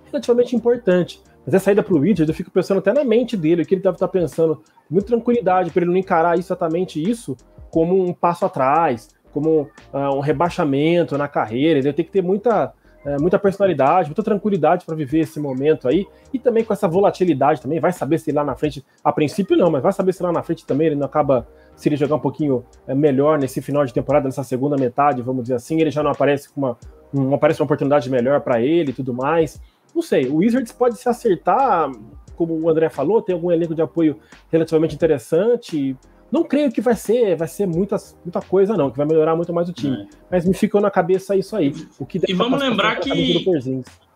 D: relativamente importante. Mas a saída para o Wizards, eu fico pensando até na mente dele, o que ele deve estar tá pensando, muita tranquilidade, para ele não encarar exatamente isso como um passo atrás, como uh, um rebaixamento na carreira. Ele tem que ter muita é, muita personalidade, muita tranquilidade para viver esse momento aí, e também com essa volatilidade também, vai saber se lá na frente, a princípio não, mas vai saber se lá na frente também ele não acaba, se ele jogar um pouquinho é, melhor nesse final de temporada, nessa segunda metade, vamos dizer assim, ele já não aparece com uma, não aparece uma oportunidade melhor para ele e tudo mais. Não sei, o Wizards pode se acertar, como o André falou, tem algum elenco de apoio relativamente interessante, não creio que vai ser, vai ser muita, muita coisa, não, que vai melhorar muito mais o time. É. Mas me ficou na cabeça isso aí. O que
C: e vamos lembrar que,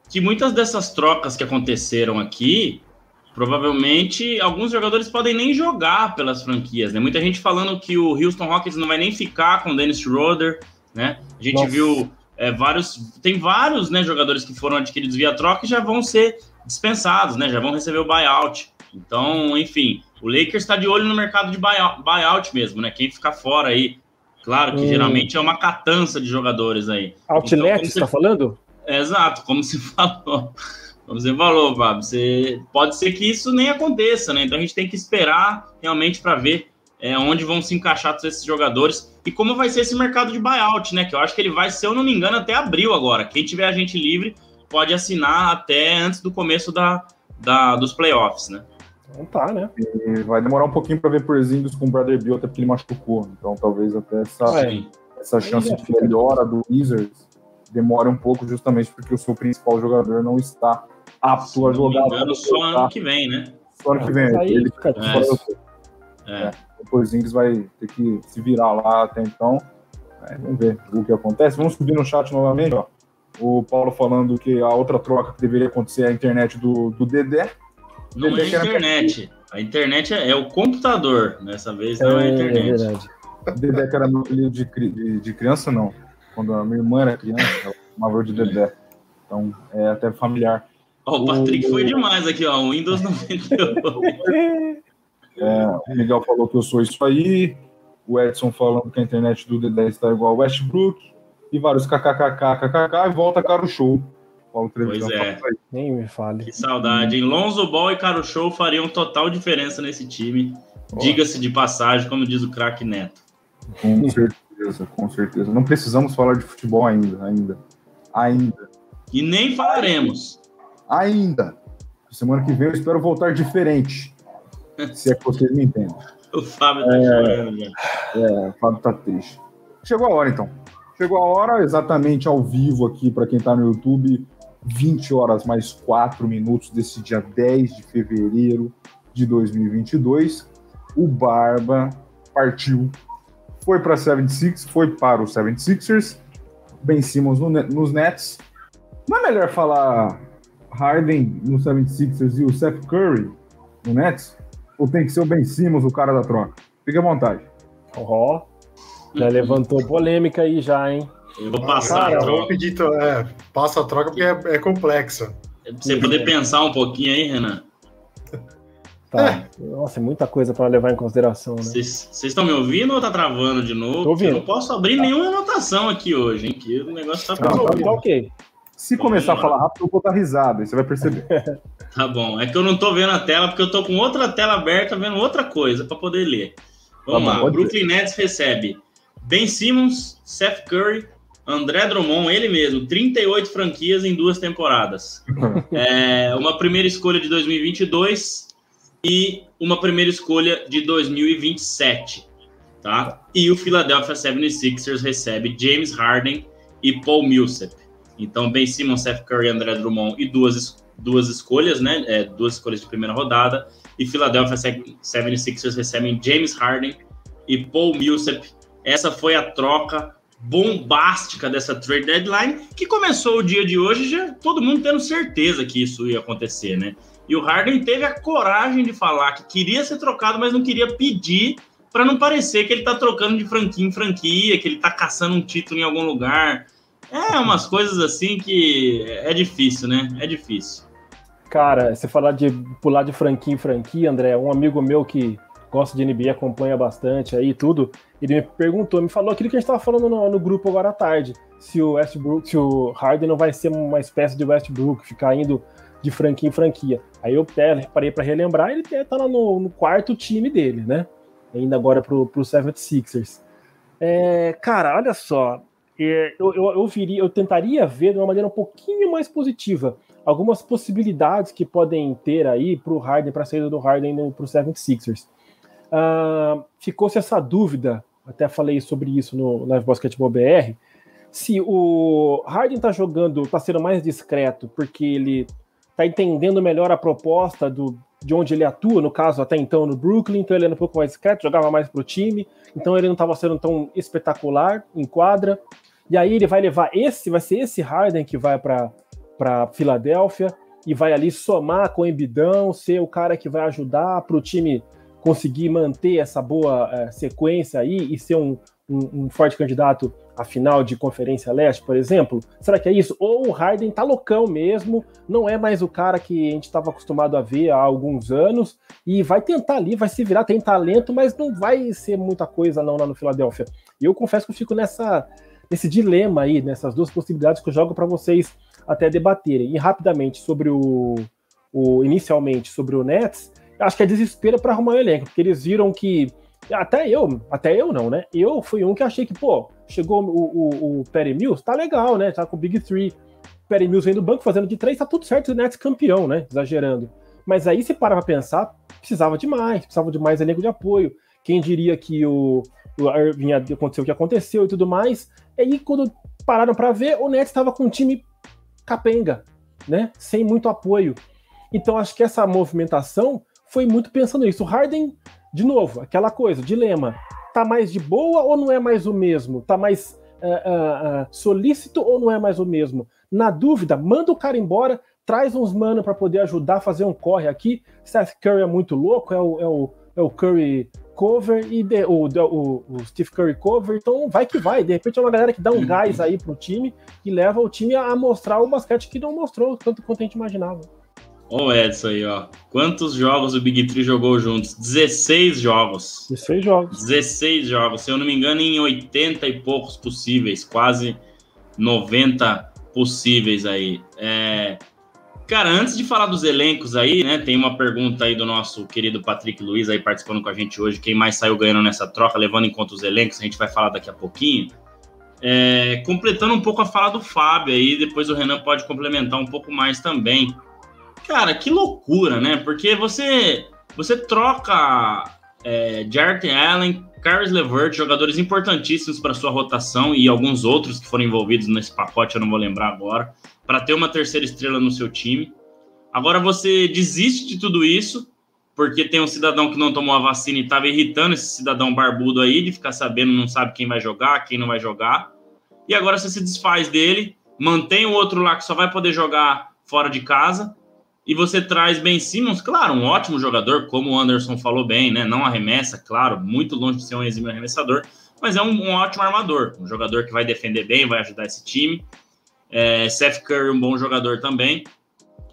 C: que muitas dessas trocas que aconteceram aqui, provavelmente alguns jogadores podem nem jogar pelas franquias, né? Muita gente falando que o Houston Rockets não vai nem ficar com o Dennis Schroeder, né? A gente Nossa. viu é, vários, tem vários, né, jogadores que foram adquiridos via troca e já vão ser dispensados, né? Já vão receber o buyout. Então, enfim, o Lakers está de olho no mercado de buyout, mesmo, né? Quem ficar fora aí. Claro que hum. geralmente é uma catança de jogadores aí.
D: Outlet, então, você está falando?
C: Exato, como se falou. Como você falou, Fábio, você... pode ser que isso nem aconteça, né? Então a gente tem que esperar realmente para ver é, onde vão se encaixar todos esses jogadores e como vai ser esse mercado de buyout, né? Que eu acho que ele vai, se eu não me engano, até abril agora. Quem tiver agente livre pode assinar até antes do começo da, da, dos playoffs, né?
D: Não tá, né?
A: E vai demorar um pouquinho para ver Porzingis com o Brother Bill, até porque ele machucou. Então talvez até essa, é. essa chance de melhora do Wizards demore um pouco, justamente porque o seu principal jogador não está apto a jogar. Não
C: engano, só ano que vem, né?
A: Só ano que vem. Aí, ele fica é. fora é. é. O Porzingis vai ter que se virar lá até então. É, vamos ver o que acontece. Vamos subir no chat novamente, ó. O Paulo falando que a outra troca que deveria acontecer é a internet do, do Dedé.
C: Não é a internet. A internet é, é, o computador. Dessa vez não é, é a internet. É verdade.
A: Dedé que era meu apelido de, de, de, criança, não. Quando a minha irmã era criança, ela chamava de Dedé. Então, é até familiar.
C: Ó, o Patrick o... foi demais aqui, ó. O Windows 98.
A: é, o Miguel falou que eu sou isso aí. O Edson falando que a internet do Dedé está igual ao Westbrook. E vários kkkkkk e volta cara o show.
C: Paulo Pois é.
D: Nem me fale.
C: Que saudade. Em Lonzo Ball e Caro Show fariam total diferença nesse time. Diga-se de passagem, como diz o craque Neto.
A: Com certeza, com certeza. Não precisamos falar de futebol ainda, ainda. Ainda.
C: E nem falaremos.
A: Ainda. Semana que vem eu espero voltar diferente. se é que vocês me entendem.
C: O Fábio tá é, chorando, já.
A: É, o Fábio tá triste. Chegou a hora, então. Chegou a hora, exatamente ao vivo aqui, para quem tá no YouTube, 20 horas mais 4 minutos desse dia 10 de fevereiro de 2022. o Barba partiu, foi para 76, foi para os 76ers, Ben Simmons no, nos Nets. Não é melhor falar Harden no 76ers e o Seth Curry no Nets? Ou tem que ser o Ben Simmons o cara da troca? Fique à vontade.
D: Oh, já levantou polêmica aí já, hein?
C: Eu vou passar Cara, a troca. Vou
B: pedir, é, passa a troca porque é, é complexa.
C: Pra você poder pensar um pouquinho aí, Renan.
D: Tá. É. Nossa, é muita coisa para levar em consideração, né?
C: Vocês estão me ouvindo ou tá travando de novo?
D: Tô ouvindo.
C: Eu não posso abrir nenhuma anotação aqui hoje, hein? Que o negócio tá
D: ficando. Tá, tá ok.
A: Se começar a falar rápido, eu vou dar risada, aí você vai perceber.
C: tá bom. É que eu não tô vendo a tela, porque eu tô com outra tela aberta, vendo outra coisa para poder ler. Vamos tá lá. Brooklyn Nets recebe Ben Simmons, Seth Curry, André Drummond, ele mesmo, 38 franquias em duas temporadas. é, uma primeira escolha de 2022 e uma primeira escolha de 2027, tá? E o Philadelphia 76ers recebe James Harden e Paul Millsap. Então, Ben Simmons, Seth Curry, André Drummond e duas, duas escolhas, né? É, duas escolhas de primeira rodada. E Philadelphia 76ers recebem James Harden e Paul Millsap. Essa foi a troca bombástica dessa trade deadline, que começou o dia de hoje já todo mundo tendo certeza que isso ia acontecer, né? E o Harden teve a coragem de falar que queria ser trocado, mas não queria pedir para não parecer que ele tá trocando de franquia em franquia, que ele tá caçando um título em algum lugar. É umas coisas assim que é difícil, né? É difícil.
D: Cara, você falar de pular de franquia em franquia, André, um amigo meu que gosta de NBA, acompanha bastante aí tudo, ele me perguntou, me falou aquilo que a gente estava falando no, no, grupo agora à tarde, se o Westbrook, se o Harden não vai ser uma espécie de Westbrook, ficar indo de franquia em franquia. Aí eu parei para relembrar, ele tá lá no, no, quarto time dele, né? Ainda agora pro, pro 76ers. É, cara, olha só, é, eu, eu, eu, viria, eu tentaria ver de uma maneira um pouquinho mais positiva algumas possibilidades que podem ter aí para o Harden, para a saída do Harden para o 76ers. Uh, Ficou-se essa dúvida, até falei sobre isso no Live Basketball BR, se o Harden está jogando, está sendo mais discreto porque ele está entendendo melhor a proposta do, de onde ele atua, no caso até então no Brooklyn, então ele era um pouco mais discreto, jogava mais para o time, então ele não estava sendo tão espetacular em quadra. E aí ele vai levar esse, vai ser esse Harden que vai para Filadélfia e vai ali somar com o Embidão, ser o cara que vai ajudar para o time conseguir manter essa boa é, sequência aí e ser um, um, um, forte candidato à final de Conferência Leste, por exemplo? Será que é isso? Ou o Harden tá loucão mesmo, não é mais o cara que a gente estava acostumado a ver há alguns anos e vai tentar ali, vai se virar, tem talento, mas não vai ser muita coisa não lá no Filadélfia. E eu confesso que eu fico nessa, nesse dilema aí, nessas duas possibilidades que eu jogo para vocês até debaterem. E rapidamente sobre o, o inicialmente sobre o Nets, acho que é desespero para arrumar o elenco, porque eles viram que até eu, até eu não, né? Eu fui um que achei que, pô, chegou o, o, o Perry Mills, tá legal, né? Tá com o Big Three. Perry Mills vem do banco fazendo de três, tá tudo certo, o Nets campeão, né? Exagerando. Mas aí, se parar pra pensar, precisava de mais, precisava de mais elenco de apoio. Quem diria que o, o Irving aconteceu o que aconteceu e tudo mais. E aí, quando pararam para ver, o Nets estava com um time capenga, né? Sem muito apoio. Então, acho que essa movimentação foi muito pensando nisso. O Harden, de novo, aquela coisa, dilema. Tá mais de boa ou não é mais o mesmo? Tá mais uh, uh, solícito ou não é mais o mesmo? Na dúvida, manda o cara embora, traz uns mano para poder ajudar a fazer um corre aqui. Seth Curry é muito louco, é o, é o, é o Curry cover e de, o, o, o, Steve Curry cover, então vai que vai. De repente é uma galera que dá um gás aí pro time e leva o time a mostrar o basquete que não mostrou tanto quanto a gente imaginava.
C: Ó o Edson aí, ó. Quantos jogos o Big Three jogou juntos? 16 jogos.
D: 16 jogos.
C: 16 jogos. Se eu não me engano, em 80 e poucos possíveis. Quase 90 possíveis aí. É... Cara, antes de falar dos elencos aí, né? Tem uma pergunta aí do nosso querido Patrick Luiz aí participando com a gente hoje. Quem mais saiu ganhando nessa troca, levando em conta os elencos, a gente vai falar daqui a pouquinho. É... completando um pouco a fala do Fábio aí, depois o Renan pode complementar um pouco mais também. Cara, que loucura, né? Porque você você troca é, Jarrett Allen, Caris LeVert, jogadores importantíssimos para sua rotação e alguns outros que foram envolvidos nesse pacote, eu não vou lembrar agora, para ter uma terceira estrela no seu time. Agora você desiste de tudo isso porque tem um cidadão que não tomou a vacina e estava irritando esse cidadão barbudo aí, de ficar sabendo, não sabe quem vai jogar, quem não vai jogar. E agora você se desfaz dele, mantém o outro lá que só vai poder jogar fora de casa, e você traz Ben Simmons, claro, um ótimo jogador, como o Anderson falou bem, né? Não arremessa, claro, muito longe de ser um exímio arremessador, mas é um, um ótimo armador, um jogador que vai defender bem, vai ajudar esse time. É, Seth Curry, um bom jogador também.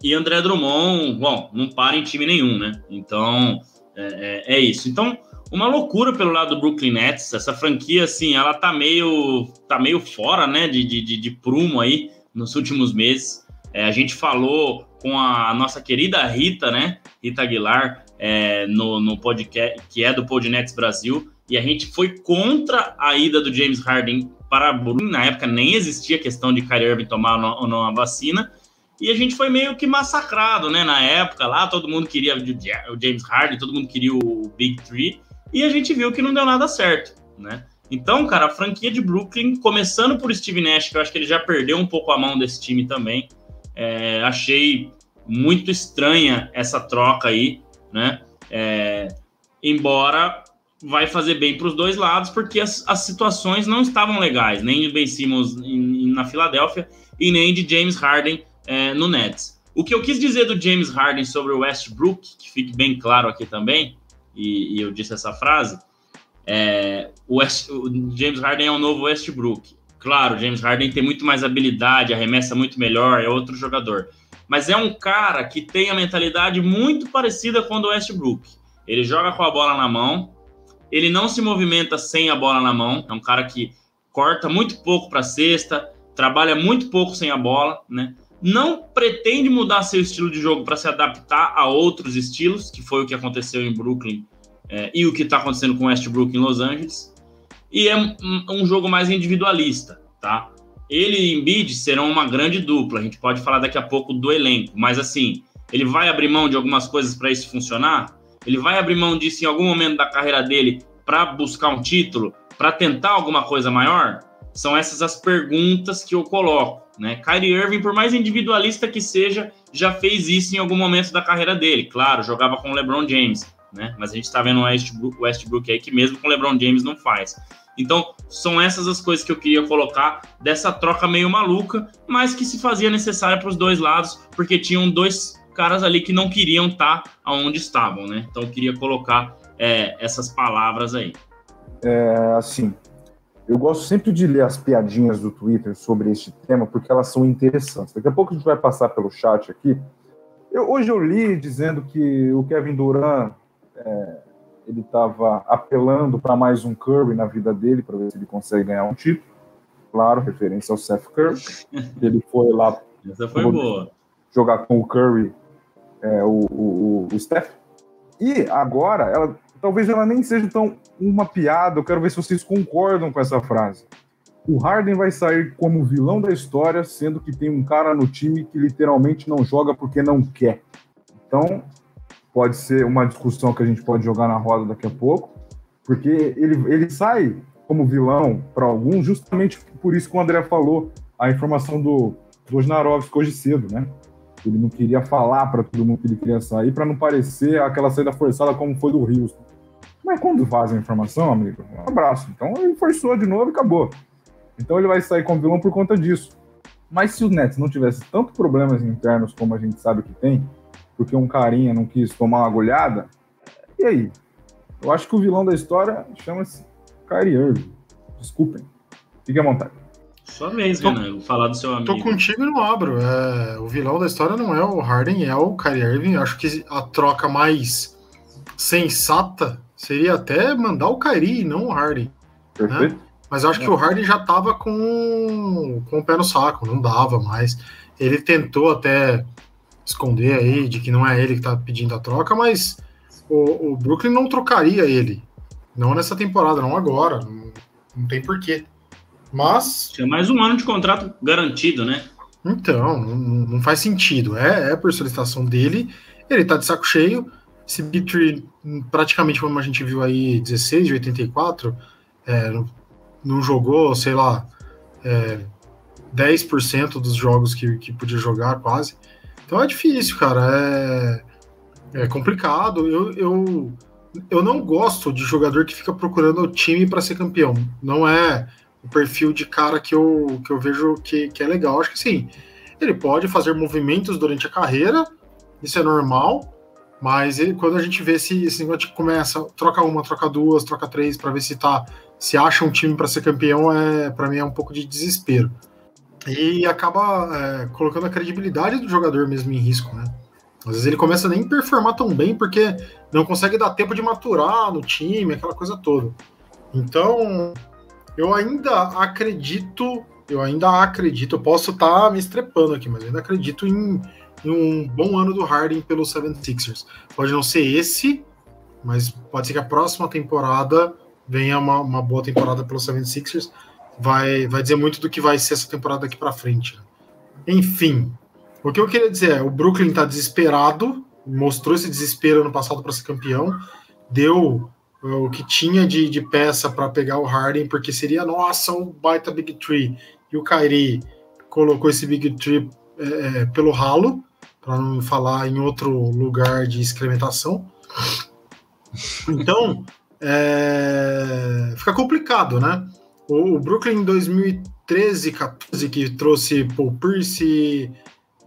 C: E André Drummond, bom, não para em time nenhum, né? Então, é, é, é, isso. Então, uma loucura pelo lado do Brooklyn Nets. Essa franquia, assim, ela tá meio, tá meio fora, né, de, de, de prumo aí nos últimos meses. É, a gente falou com a nossa querida Rita, né, Rita Aguilar, é, no, no podcast, que é do Podnets Brasil, e a gente foi contra a ida do James Harden para Brooklyn. Na época nem existia a questão de Kyrie Irving tomar ou não a vacina, e a gente foi meio que massacrado, né? Na época lá, todo mundo queria o James Harden, todo mundo queria o Big Three, e a gente viu que não deu nada certo, né? Então, cara, a franquia de Brooklyn, começando por Steve Nash, que eu acho que ele já perdeu um pouco a mão desse time também, é, achei muito estranha essa troca aí, né? É, embora vai fazer bem para os dois lados, porque as, as, situações não estavam legais, nem de Ben Simmons na Filadélfia e nem de James Harden é, no Nets. O que eu quis dizer do James Harden sobre o Westbrook, que fique bem claro aqui também, e, e eu disse essa frase, é, o, West, o, James Harden é o novo Westbrook. Claro, James Harden tem muito mais habilidade, arremessa muito melhor, é outro jogador. Mas é um cara que tem a mentalidade muito parecida com a do Westbrook. Ele joga com a bola na mão, ele não se movimenta sem a bola na mão, é um cara que corta muito pouco para cesta, trabalha muito pouco sem a bola, né? não pretende mudar seu estilo de jogo para se adaptar a outros estilos, que foi o que aconteceu em Brooklyn é, e o que está acontecendo com Westbrook em Los Angeles. E é um, jogo mais individualista, tá? Ele e Embiid serão uma grande dupla. A gente pode falar daqui a pouco do elenco, mas assim, ele vai abrir mão de algumas coisas para isso funcionar. Ele vai abrir mão disso em algum momento da carreira dele para buscar um título, para tentar alguma coisa maior. São essas as perguntas que eu coloco. Né? Kyrie Irving, por mais individualista que seja, já fez isso em algum momento da carreira dele. Claro, jogava com o LeBron James, né? Mas a gente está vendo o Westbrook, Westbrook aí que mesmo com o LeBron James não faz. Então, são essas as coisas que eu queria colocar dessa troca meio maluca, mas que se fazia necessária para os dois lados, porque tinham dois caras ali que não queriam estar tá onde estavam, né? Então, eu queria colocar é, essas palavras aí.
A: É, assim, eu gosto sempre de ler as piadinhas do Twitter sobre este tema, porque elas são interessantes. Daqui a pouco a gente vai passar pelo chat aqui. Eu, hoje eu li dizendo que o Kevin Durant é, ele estava apelando para mais um Curry na vida dele, para ver se ele consegue ganhar um título. Claro, referência ao Seth Curry. Ele foi lá
C: foi
A: jogar com o Curry, é, o, o, o Steph. E agora, ela, talvez ela nem seja tão uma piada, eu quero ver se vocês concordam com essa frase. O Harden vai sair como vilão da história, sendo que tem um cara no time que literalmente não joga porque não quer. Então, pode ser uma discussão que a gente pode jogar na roda daqui a pouco, porque ele, ele sai como vilão para alguns, justamente por isso que o André falou, a informação do, do Osnarovski hoje cedo, né? Ele não queria falar para todo mundo que ele queria sair, para não parecer aquela saída forçada como foi do Houston. Mas quando vaza a informação, amigo, um abraço. Então ele forçou de novo e acabou. Então ele vai sair como vilão por conta disso. Mas se o Nets não tivesse tantos problemas internos como a gente sabe que tem, porque um carinha não quis tomar uma agulhada, e aí? Eu acho que o vilão da história chama-se Kyrie Irving. Desculpem. Fique à vontade.
C: Só mesmo, né? Vou falar do seu amigo.
B: Tô contigo e não abro. É, o vilão da história não é o Harden, é o Kyrie Irving. Acho que a troca mais sensata seria até mandar o Kyrie e não o Harden. Né? Mas eu acho que o Harden já estava com, com o pé no saco, não dava mais. Ele tentou até esconder aí de que não é ele que está pedindo a troca, mas o, o, Brooklyn não trocaria ele. Não nessa temporada, não agora. Não, não tem porquê. Mas.
C: Tinha mais um ano de contrato garantido, né?
B: Então, não, não faz sentido. É, é por solicitação dele. Ele tá de saco cheio esse Bit praticamente como a gente viu aí, 16 de 84, é, não jogou, sei lá, é, 10% dos jogos que, que podia jogar quase. Então é difícil, cara. É... É complicado. Eu, eu, eu não gosto de jogador que fica procurando o time para ser campeão. Não é o perfil de cara que eu, que eu vejo que, que é legal. Acho que sim. Ele pode fazer movimentos durante a carreira, isso é normal, mas ele, quando a gente vê se esse negócio começa, troca uma, troca duas, troca três, para ver se tá se acha um time para ser campeão, é para mim é um pouco de desespero. E acaba é, colocando a credibilidade do jogador mesmo em risco, né? Às vezes ele começa a nem performar tão bem porque não consegue dar tempo de maturar no time, aquela coisa toda. Então, eu ainda acredito, eu ainda acredito, eu posso estar tá me estrepando aqui, mas eu ainda acredito em, em, um bom ano do Harden pelo 76ers. Pode não ser esse, mas pode ser que a próxima temporada venha uma, uma boa temporada pelo 76ers. Vai, vai dizer muito do que vai ser essa temporada daqui para frente. Enfim, o que eu queria dizer é: o Brooklyn está desesperado, mostrou esse desespero ano passado para ser campeão, deu o que tinha de, de peça para pegar o Harden, porque seria, nossa, um baita Big Tree. E o Kyrie colocou esse Big Tree é, é pelo ralo, para não falar em outro lugar de excrementação. Então, é, fica complicado, né? O, o Brooklyn em 2013, 14, que trouxe Paul Pierce,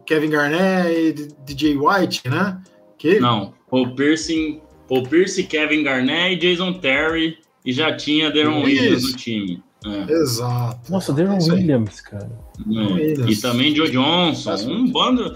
B: Kevin Garnett e DJ White, né?
C: Que... Não, Paul Pierce Paul Pierce, Kevin Garnett e Jason Terry. E já tinha Deron Williams no time.
B: É. Exato.
D: Nossa, Deron Williams, cara.
C: É. E também Joe Johnson. Um bando.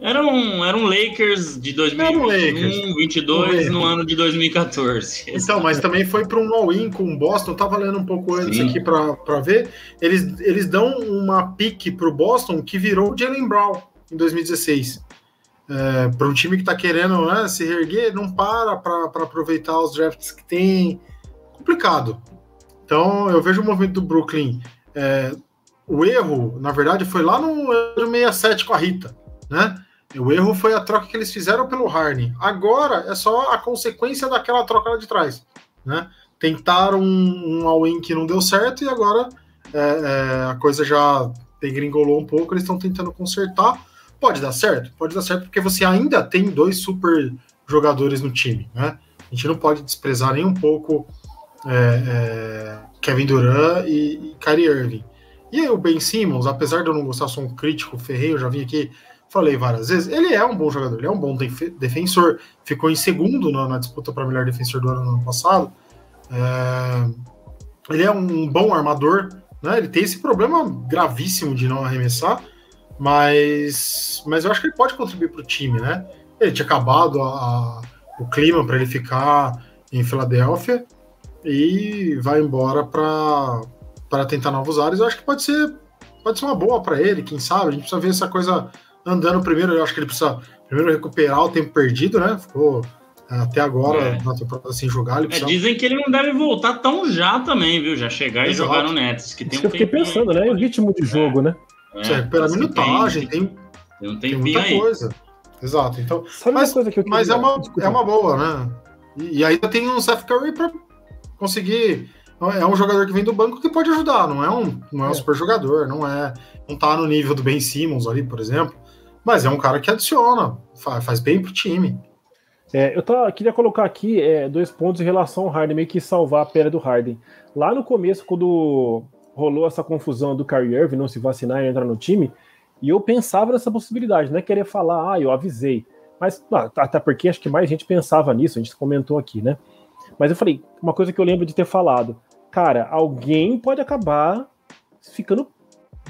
C: Era um, era um Lakers de 2021, Lakers. 22 no ano de 2014.
B: Então, mas também foi para um all-in com o Boston. Tava lendo um pouco antes Sim. aqui para ver. Eles, eles dão uma pique para o Boston que virou Jalen Brown em 2016 é, para um time que está querendo né, se reerguer, não para para aproveitar os drafts que tem. Complicado. Então, eu vejo o movimento do Brooklyn. É, o erro, na verdade, foi lá no 67 com a Rita, né? O erro foi a troca que eles fizeram pelo Harney. Agora é só a consequência daquela troca lá de trás, né? Tentaram um, um all-in que não deu certo e agora é, é, a coisa já degringolou um pouco. Eles estão tentando consertar Pode dar certo? Pode dar certo porque você ainda tem dois super jogadores no time, né? A gente não pode desprezar nem um pouco é, é, Kevin Durant e, e Kyrie Irving. E aí, o Ben Simmons, apesar de eu não gostar, sou um crítico ferreiro, já vim aqui, falei várias vezes, ele é um bom jogador, ele é um bom def defensor, ficou em segundo na, na disputa para melhor defensor do ano, no ano passado. É, ele é um bom armador, né? Ele tem esse problema gravíssimo de não arremessar, mas, mas eu acho que ele pode contribuir para o time, né? Ele tinha acabado a, a, o clima para ele ficar em Filadélfia e vai embora para tentar novos ares. Eu acho que pode ser, pode ser uma boa para ele, quem sabe? A gente precisa ver essa coisa andando primeiro. Eu acho que ele precisa primeiro recuperar o tempo perdido, né? Ficou é, até agora é. na temporada sem jogar.
C: Precisa... É, dizem que ele não deve voltar tão já também, viu? Já chegar Exato. e jogar no Nets. Que tem
D: Isso um que eu fiquei pensando, né? O ritmo de jogo, né?
B: É, você recupera a minutagem, tem, tem, tem, tem muita aí. coisa. Exato. Então, Sabe mas, coisa que eu mas é uma, é uma boa, né? E, e ainda tem um Seth Curry para conseguir. É um jogador que vem do banco que pode ajudar, não é um, não é um é. super jogador, não é. Não tá no nível do Ben Simmons ali, por exemplo. Mas é um cara que adiciona, faz, bem pro time.
D: É, eu tô, queria colocar aqui é, dois pontos em relação ao Harden, meio que salvar a pele do Harden. Lá no começo, quando rolou essa confusão do Kyrie Irving não se vacinar e entrar no time, e eu pensava nessa possibilidade, não é querer falar, ah, eu avisei. Mas ah, até porque acho que mais gente pensava nisso, a gente comentou aqui, né? Mas eu falei, uma coisa que eu lembro de ter falado, cara, alguém pode acabar ficando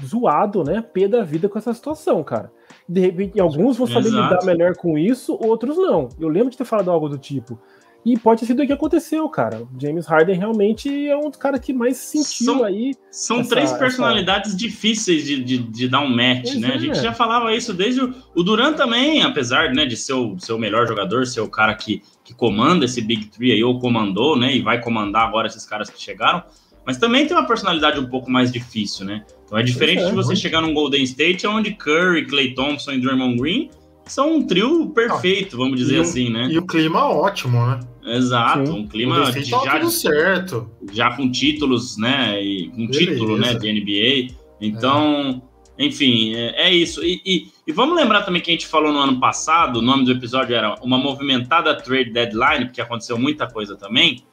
D: zoado, né? Pé da vida com essa situação, cara. De repente, alguns vão saber Exato. lidar melhor com isso, outros não. Eu lembro de ter falado algo do tipo. E pode ter sido o que aconteceu, cara. James Harden realmente é um dos caras que mais sentiu
C: são,
D: aí.
C: São essa, três personalidades essa... difíceis de, de, de, dar um match, pois né? É. A gente já falava isso desde o, o Duran também, apesar né, de ser o, ser o melhor jogador, ser o cara que, que comanda esse Big Three aí, ou comandou, né? E vai comandar agora esses caras que chegaram. Mas também tem uma personalidade um pouco mais difícil, né? Então é diferente é, de você chegar num Golden State, onde Curry, Clay Thompson e Draymond Green são um trio perfeito, vamos dizer um, assim, né?
B: E o clima ótimo, né?
C: Exato, Sim. um clima
B: de, tá já,
C: certo. já com títulos, né? E, com Beleza. título, né, de NBA. Então, enfim, é, é isso. E, e, e, vamos lembrar também que a gente falou no ano passado, o nome do episódio era uma movimentada trade deadline, porque aconteceu muita coisa também,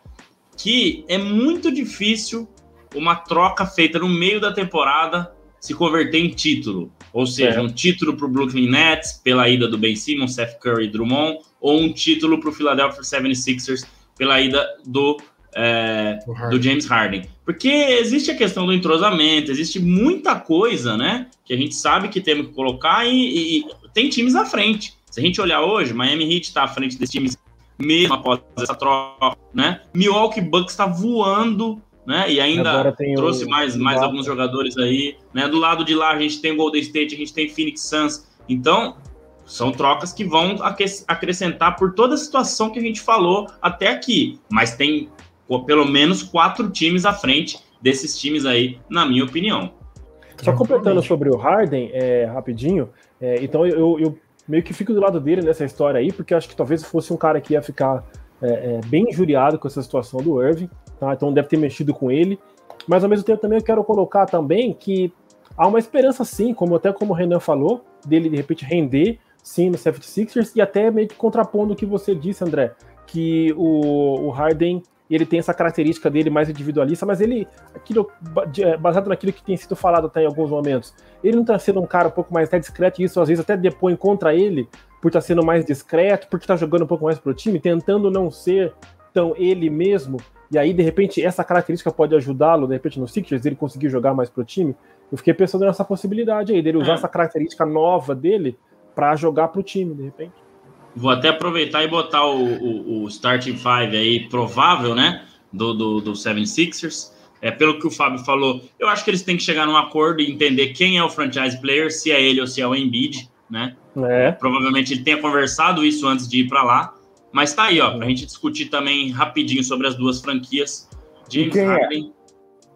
C: que é muito difícil uma troca feita no meio da temporada se converter em título. Ou seja, é. um título para o Brooklyn Nets pela ida do Ben Simmons, Seth Curry e Drummond, ou um título para o Philadelphia 76ers pela ida do, é, do James Harden. Porque existe a questão do entrosamento, existe muita coisa, né? Que a gente sabe que temos que colocar e, e tem times à frente. Se a gente olhar hoje, Miami Heat está à frente desses times mesmo após essa troca, né? Milwaukee Bucks está voando né? E ainda trouxe o... mais, mais alguns jogadores aí, né? Do lado de lá a gente tem o Golden State, a gente tem Phoenix Suns. Então, são trocas que vão acrescentar por toda a situação que a gente falou até aqui. Mas tem pelo menos quatro times à frente desses times aí, na minha opinião.
D: Só completando sobre o Harden, é, rapidinho, é, então eu, eu, meio que fico do lado dele nessa história aí, porque acho que talvez fosse um cara que ia ficar é, é, bem injuriado com essa situação do Irving, tá? então deve ter mexido com ele. Mas ao mesmo tempo também eu quero colocar também que há uma esperança sim, como até como o Renan falou, dele de repente render sim no 76ers e até meio que contrapondo o que você disse, André, que o, o Harden ele tem essa característica dele mais individualista, mas ele, aquilo, é, baseado naquilo que tem sido falado até em alguns momentos, ele não está sendo um cara um pouco mais discreto, e isso às vezes até depõe contra ele, por estar tá sendo mais discreto, porque está jogando um pouco mais pro time, tentando não ser tão ele mesmo, e aí de repente essa característica pode ajudá-lo, de repente no Sixers, ele conseguir jogar mais pro time. Eu fiquei pensando nessa possibilidade aí, dele usar é. essa característica nova dele para jogar pro time, de repente.
C: Vou até aproveitar e botar o, o, o starting five aí provável, né, do, do, do 76ers. É, pelo que o Fábio falou, eu acho que eles têm que chegar num acordo e entender quem é o franchise player, se é ele ou se é o Embiid né? É. Provavelmente ele tenha conversado isso antes de ir para lá. Mas tá aí, ó, pra gente discutir também rapidinho sobre as duas franquias.
A: James e quem é? Harden.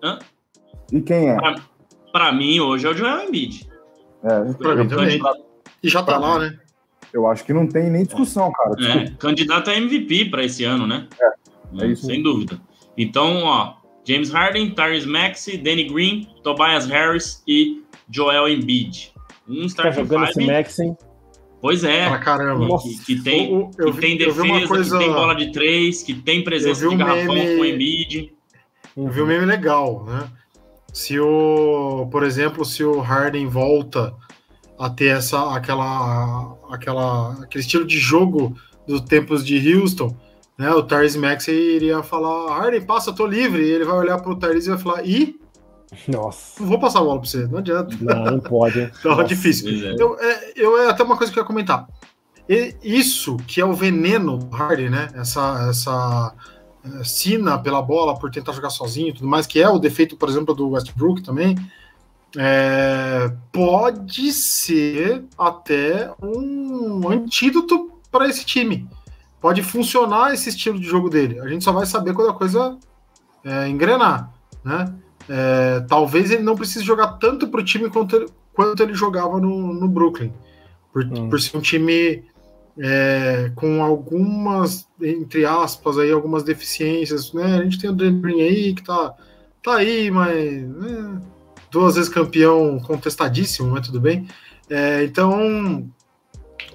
A: É? Hã? E quem é?
C: Pra, pra, mim, hoje é o Joel Embiid.
B: É, pra também. E já tá lá, né?
A: Eu acho que não tem nem discussão, cara.
C: É, candidato a MVP para esse ano, né? É, é isso. Sem dúvida. Então, ó, James Harden, Tyrese Maxey, Danny Green, Tobias Harris e Joel Embiid.
D: Um tá jogando esse Maxim.
C: Pois é.
B: Pra caramba.
C: Que, que tem, eu, eu, que tem defesa, coisa... que tem bola de três, que tem presença de garrafão meme... com o Embiid.
B: Eu vi um meme legal, né? Se o, por exemplo, se o Harden volta a ter essa, aquela, aquela, aquele estilo de jogo dos tempos de Houston, né? O Tyrese Maxey iria falar, Harden, passa, tô livre. E ele vai olhar pro Tyrese e vai falar, e
D: nossa.
B: Não vou passar a bola pra você, não adianta.
D: Não, não pode.
B: então é difícil. É. Eu, é, eu, é até uma coisa que eu ia comentar. E isso que é o veneno do Harden, né? Essa, essa é, sina pela bola por tentar jogar sozinho e tudo mais, que é o defeito, por exemplo, do Westbrook também. É, pode ser até um antídoto para esse time. Pode funcionar esse estilo de jogo dele. A gente só vai saber quando a coisa é, engrenar, né? É, talvez ele não precise jogar tanto para o time quanto ele, quanto ele jogava no, no Brooklyn, por, hum. por ser um time é, com algumas, entre aspas, aí, algumas deficiências. Né? A gente tem o Green aí que tá, tá aí, mas né, duas vezes campeão contestadíssimo, mas tudo bem. É, então,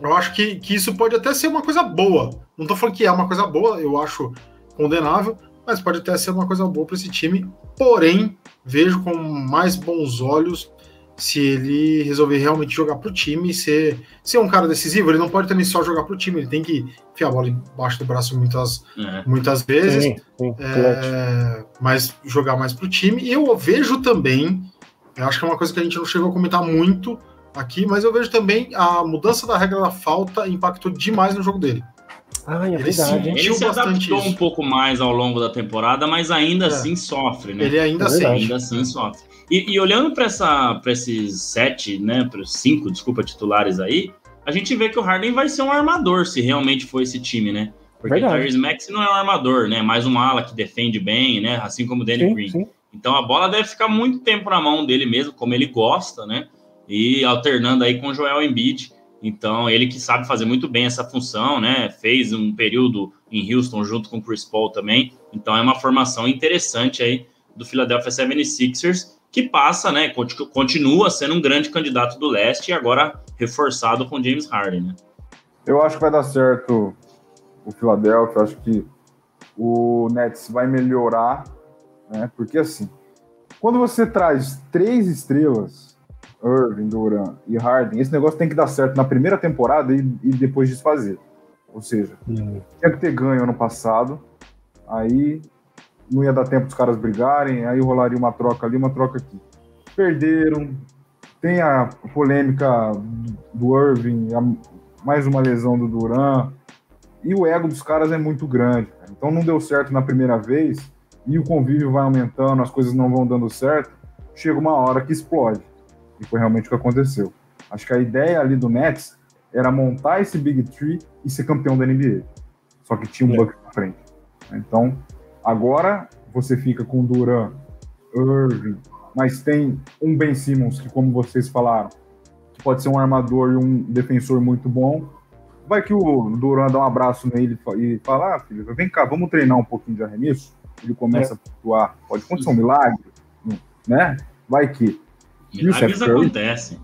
B: eu acho que, que isso pode até ser uma coisa boa. Não estou falando que é uma coisa boa, eu acho condenável, mas pode até ser uma coisa boa para esse time. Porém, vejo com mais bons olhos se ele resolver realmente jogar para o time e ser, ser um cara decisivo. Ele não pode também só jogar para o time, ele tem que enfiar a bola embaixo do braço muitas, é. muitas vezes, sim, sim, é, mas jogar mais para o time. E eu vejo também, eu acho que é uma coisa que a gente não chegou a comentar muito aqui, mas eu vejo também a mudança da regra da falta impactou demais no jogo dele.
C: Ah, é ele verdade. Ele se adaptou isso. um pouco mais ao longo da temporada, mas ainda é. assim sofre, né?
B: Ele ainda, é assim,
C: ainda assim sofre. E, e olhando para esses sete, né, para os cinco, desculpa, titulares aí, a gente vê que o Harden vai ser um armador, se realmente for esse time, né? Porque o Tyrese Max não é um armador, né? Mais um ala que defende bem, né? Assim como o Danny sim, Green. Sim. Então a bola deve ficar muito tempo na mão dele mesmo, como ele gosta, né? E alternando aí com Joel Embiid. Então, ele que sabe fazer muito bem essa função, né? Fez um período em Houston junto com Chris Paul também. Então, é uma formação interessante aí do Philadelphia 76ers, que passa, né? Continua sendo um grande candidato do leste e agora reforçado com James Harden, né?
A: Eu acho que vai dar certo o Philadelphia, acho que o Nets vai melhorar, né? Porque assim, quando você traz três estrelas, Irving, Duran e Harden, esse negócio tem que dar certo na primeira temporada e, e depois desfazer. Ou seja, hum. tinha que ter ganho ano passado, aí não ia dar tempo dos caras brigarem, aí rolaria uma troca ali, uma troca aqui. Perderam, tem a polêmica do Irving, a, mais uma lesão do Duran, e o ego dos caras é muito grande. Cara. Então não deu certo na primeira vez, e o convívio vai aumentando, as coisas não vão dando certo, chega uma hora que explode. E foi realmente o que aconteceu. Acho que a ideia ali do Nets era montar esse Big Tree e ser campeão da NBA. Só que tinha um é. Bucks na frente. Então, agora você fica com Duran, Irving, mas tem um Ben Simmons que, como vocês falaram, pode ser um armador e um defensor muito bom. Vai que o Duran dá um abraço nele e fala: ah, filho, vem cá, vamos treinar um pouquinho de arremesso. Ele começa é. a flutuar. Pode acontecer um milagre, né? Vai que.
C: Milagres acontecem.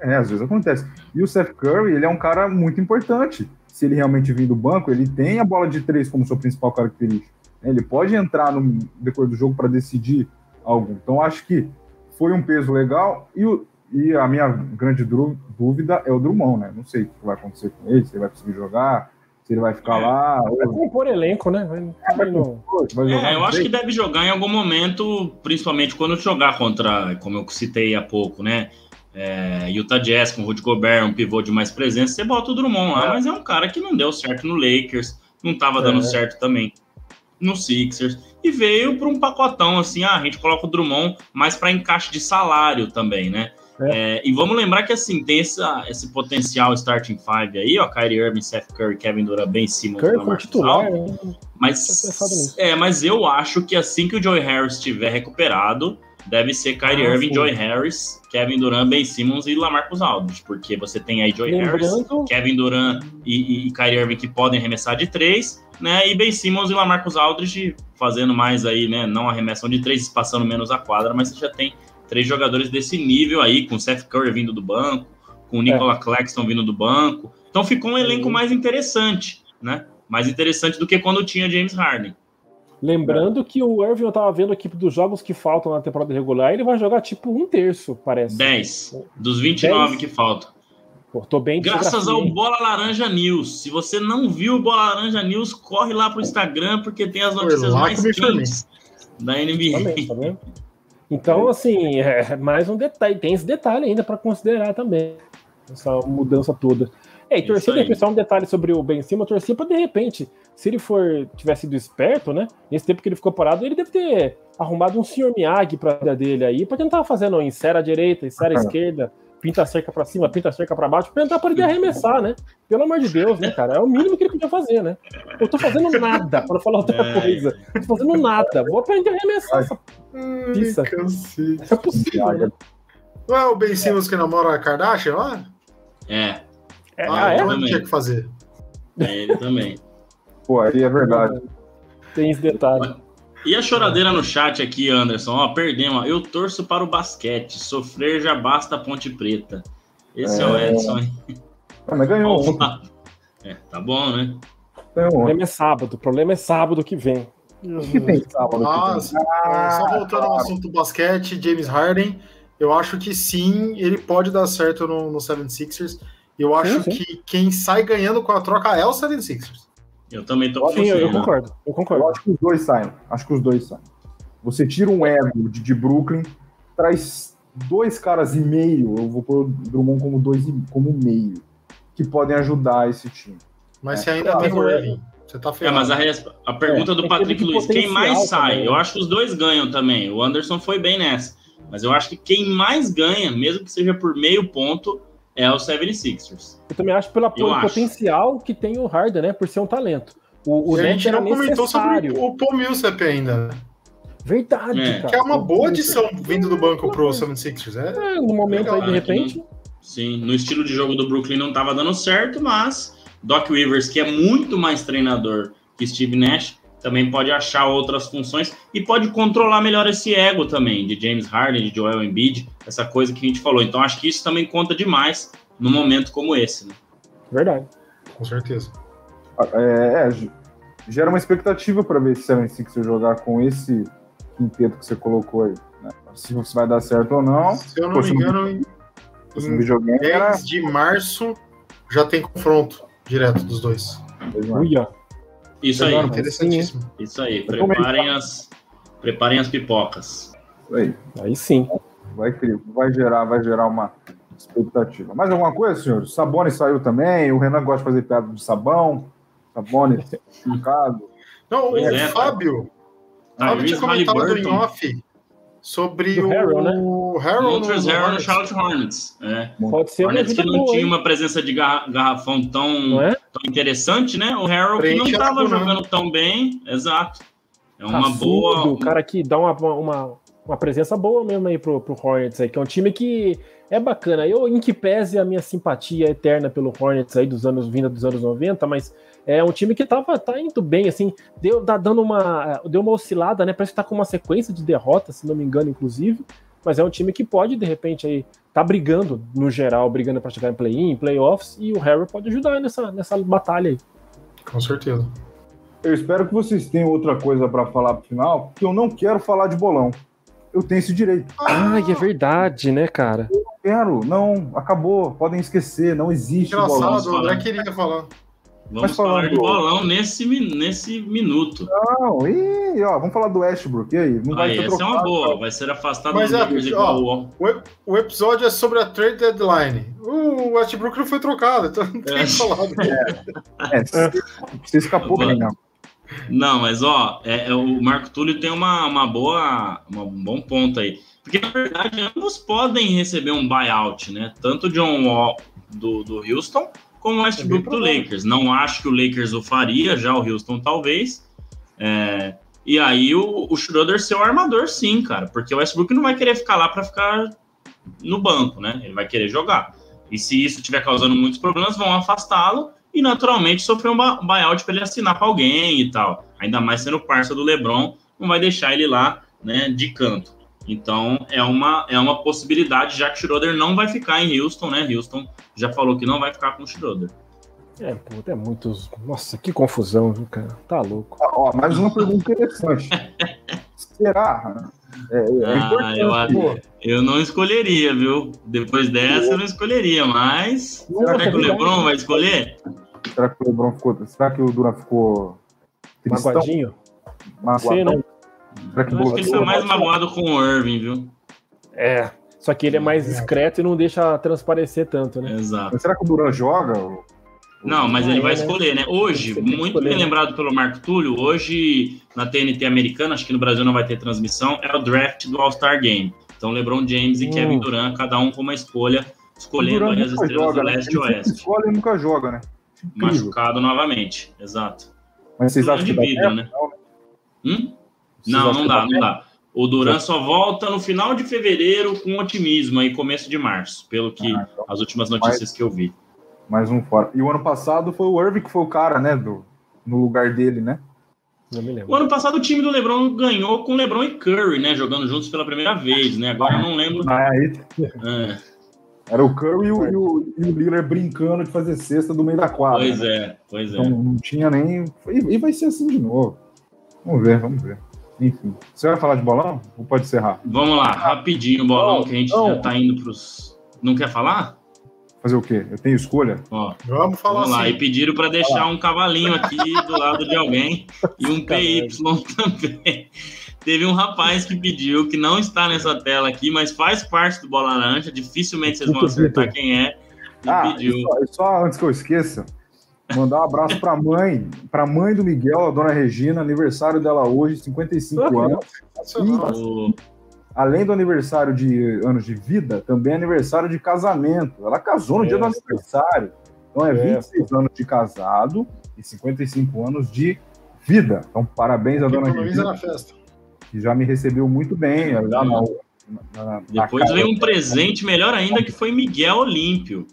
A: É, às vezes acontece. E o Seth Curry, ele é um cara muito importante. Se ele realmente vir do banco, ele tem a bola de três como sua principal característica. Ele pode entrar no decorrer do jogo para decidir algo. Então, acho que foi um peso legal. E, o, e a minha grande dúvida é o Drummond, né? Não sei o que vai acontecer com ele, se ele vai conseguir jogar, se ele vai ficar é. lá.
D: Vai compor elenco, né? Vai, vai
C: é, eu acho que deve jogar em algum momento, principalmente quando jogar contra, como eu citei há pouco, né? é, Utah Jazz com o Rudy Gobert, um pivô de mais presença, você bota o Drummond lá, é. mas é um cara que não deu certo no Lakers, não estava dando é. certo também no Sixers, e veio para um pacotão assim, ah, a gente coloca o Drummond mais para encaixe de salário também, né? É. É, e vamos lembrar que assim tem essa, esse potencial starting five aí, ó, Kyrie Irving, Seth Curry, Kevin Durant, Ben Simmons,
D: Curry foi titular, né?
C: mas é, mas eu acho que assim que o Joey Harris estiver recuperado, deve ser Kyrie ah, Irving, sim. Joy Harris, Kevin Durant, Ben Simmons e Lamarcus Aldridge, porque você tem aí Joy Lembrando... Harris, Kevin Durant e, e, Kyrie Irving que podem arremessar de três, né? E Ben Simmons e Lamarcus Aldridge fazendo mais aí, né? Não arremessam de três, passando menos a quadra, mas você já tem três jogadores desse nível aí, com Seth Curry vindo do banco, com o Nicola é. Claxton vindo do banco. Então ficou um elenco mais interessante, né? Mais interessante do que quando tinha James Harden.
D: Lembrando que o Irving, eu tava vendo aqui dos jogos que faltam na temporada regular, ele vai jogar tipo um terço, parece.
C: 10. Dos 29 10? que faltam.
D: Pô, tô bem
C: Graças ao Bola Laranja News. Se você não viu o Bola Laranja News, corre lá pro Instagram, porque tem as notícias mais quentes da NBA. Também, tá vendo?
D: Então, assim, é mais um detalhe. Tem esse detalhe ainda para considerar também. Essa mudança toda. É, e torcer de repente, só um detalhe sobre o Ben Simmons, torcer para de repente, se ele for tivesse sido esperto, né? Nesse tempo que ele ficou parado, ele deve ter arrumado um senhor Miyagi pra vida dele aí, pra tentar fazendo insera à direita, insera à esquerda, pinta a cerca para cima, pinta a cerca para baixo, pra tentar poder arremessar, né? Pelo amor de Deus, né, cara? É o mínimo que ele podia fazer, né? Eu tô fazendo nada, para falar outra é. coisa. Tô fazendo nada. Vou aprender a arremessar essa
B: pizza. É possível. Né? Não é o Ben Simmons que namora a Kardashian lá?
C: É.
B: É, ah, ah é? Então tinha que fazer.
C: É, ele também.
A: Pô, aí é verdade.
D: Tem esse detalhe.
C: E a choradeira no chat aqui, Anderson? Ó, perdemos. Eu torço para o basquete. Sofrer já basta Ponte Preta. Esse é, é o Edson, hein?
A: Ah, mas ganhou
C: É, tá bom, né?
D: Ganhou o problema é sábado. O problema é sábado que vem.
B: O que tem sábado? Nossa, ah, só voltando ao assunto basquete, James Harden, eu acho que sim, ele pode dar certo no, no 76ers. Eu acho sim, sim. que quem sai ganhando com a troca é o 76ers.
C: Eu também tô
D: Sim, eu, eu concordo. Eu concordo. Eu
A: acho que os dois saem. Acho que os dois saem. Você tira um ego de, de Brooklyn, traz dois caras e meio, eu vou pôr o Drummond como dois como meio, que podem ajudar esse time.
B: Mas é. você ainda tem o Irving. Você tá
C: ferrado. É, mas a, a pergunta é, do Patrick Luiz, quem mais sai? Também. Eu acho que os dois ganham também. O Anderson foi bem nessa. Mas eu acho que quem mais ganha, mesmo que seja por meio ponto, é o 76ers.
D: Eu também acho pelo, potencial que tem o Harden, né? Por ser um talento.
B: O, o a gente não comentou sobre o Paul Millsap ainda.
D: Verdade, é. cara.
B: Que é uma boa adição vindo do banco pro 76ers. É,
D: é no momento legal, aí, de repente.
C: sim, no estilo de jogo do Brooklyn não estava dando certo, mas Doc Rivers, que é muito mais treinador que Steve Nash, também pode achar outras funções e pode controlar melhor esse ego também de James Harden, de Joel Embiid, essa coisa que a gente falou. Então acho que isso também conta demais num momento como esse. Né?
D: Verdade.
B: Com certeza.
A: É, é gera uma expectativa para ver se a você jogar com esse quinteto que você colocou aí. Né? Se você vai dar certo ou não.
B: Se eu não me engano, em, em 10 era... de março já tem confronto direto dos dois.
C: Uia. Isso aí. Interessantíssimo. Isso aí. Preparem as, preparem as pipocas.
A: Aí.
D: Aí sim.
A: Vai, vai gerar, vai gerar uma expectativa. Mais alguma coisa, senhor? O Sabone saiu também. O Renan gosta de fazer piada de sabão. Sabone, picado.
B: Não, o é, Fábio. Tá, Fábio tinha comentado em off sobre o Harrow, né?
C: Harrow no, Harrow no Charlotte Hornets. É. Pode ser Hornets que não boa, tinha hein? uma presença de garrafão tão, é? tão interessante, né? O Harrow que não estava jogando tão bem, exato. É uma boa.
D: O cara que dá uma, uma, uma presença boa mesmo aí pro, pro Hornets aí, que é um time que é bacana. Eu, em que pese a minha simpatia eterna pelo Hornets aí dos anos vinda dos anos 90, mas é um time que tava, tá indo bem, assim, deu, tá dando uma, deu uma oscilada, né? Parece que tá com uma sequência de derrotas, se não me engano, inclusive. Mas é um time que pode, de repente, aí, tá brigando, no geral, brigando para chegar em play-in, playoffs, e o Harry pode ajudar nessa, nessa batalha aí.
B: Com certeza.
A: Eu espero que vocês tenham outra coisa para falar pro final, porque eu não quero falar de bolão. Eu tenho esse direito.
D: Ah, é verdade, né, cara?
A: Eu não quero, não, acabou, podem esquecer, não existe Engraçado,
B: o André queria falar.
C: Vamos falar de bolão nesse, nesse minuto.
A: Não, e ó, vamos falar do Westbrook. E aí?
C: Não vai ser essa é uma boa, vai ser afastado Mas
B: do é, ó, o, o episódio é sobre a trade deadline. O Westbrook não foi trocado, então não tem é. falado.
A: É, é, você escapou bem, não.
C: Mas ó, é, é, o Marco Túlio tem uma, uma boa, uma, um bom ponto aí. Porque, na verdade, ambos podem receber um buyout, né? Tanto o John Wall do, do Houston como o Westbrook é do Lakers. Não acho que o Lakers o faria, já o Houston talvez. É, e aí o, o Schroeder ser o armador, sim, cara, porque o Westbrook não vai querer ficar lá para ficar no banco, né? Ele vai querer jogar. E se isso estiver causando muitos problemas, vão afastá-lo e naturalmente sofrer um buyout para ele assinar para alguém e tal. Ainda mais sendo parça do LeBron, não vai deixar ele lá, né, de canto. Então é uma, é uma possibilidade, já que Schroeder não vai ficar em Houston, né? Houston já falou que não vai ficar com o Schroeder.
D: É, pô, é muitos. Nossa, que confusão, viu, cara? Tá louco.
A: Ah, ó, mais uma pergunta interessante. Será?
C: É, é ah, eu, eu não escolheria, viu? Depois dessa eu não escolheria, mas. Será, será que o Lebron vai escolher?
A: Será que o Lebron ficou. Será que o Duran ficou.
D: Magoadinho?
C: Magoadinho? Não. Será que eu acho que ele tá mais magoado com o Irving, viu?
D: É. Só que ele é mais discreto e não deixa transparecer tanto, né?
C: Exato.
A: Mas será que o Duran joga?
C: Não, mas ele vai né? escolher, né? Hoje, muito escolher, bem né? lembrado pelo Marco Túlio, hoje na TNT americana, acho que no Brasil não vai ter transmissão, é o draft do All-Star Game. Então, LeBron James e hum. Kevin Durant, cada um com uma escolha, escolhendo as estrelas joga, do né? leste e oeste.
A: Escolhe e nunca joga, né?
C: Incrível. Machucado novamente, exato.
A: Mas vocês acham que vida,
C: né? Hum? Não, não dá, não dá. O Duran só volta no final de fevereiro com otimismo aí, começo de março, pelo que ah, então. as últimas notícias mais, que eu vi.
A: Mais um fora. E o ano passado foi o Irving que foi o cara, né, do, no lugar dele, né?
C: O ano passado o time do LeBron ganhou com LeBron e Curry, né, jogando juntos pela primeira vez, né? Agora eu não lembro. Ah, aí...
A: é. Era o Curry e o, e, o, e o Lillard brincando de fazer cesta do meio da quadra.
C: Pois né? é, pois é.
A: Então, não tinha nem. E vai ser assim de novo. Vamos ver, vamos ver. Enfim. Você vai falar de bolão? Ou pode encerrar?
C: Vamos lá, rapidinho o bolão, não, que a gente não. já tá indo pros. Não quer falar?
A: Fazer o quê? Eu tenho escolha?
C: Ó, vamos falar vamos lá. Assim. E pediram para deixar um cavalinho aqui do lado de alguém e um PY também. Teve um rapaz que pediu, que não está nessa tela aqui, mas faz parte do Bola Laranja. Dificilmente vocês vão acertar quem é.
A: Ah, pediu. Só, só antes que eu esqueça, Mandar um abraço para a mãe, para a mãe do Miguel, a dona Regina, aniversário dela hoje, 55 anos. E, além do aniversário de anos de vida, também é aniversário de casamento. Ela casou no é, dia do aniversário. Então é 26 é, anos de casado e 55 anos de vida. Então, parabéns à dona Regina. Na festa. Que já me recebeu muito bem. Na,
C: na, na Depois veio um presente melhor ainda que foi Miguel Olímpio.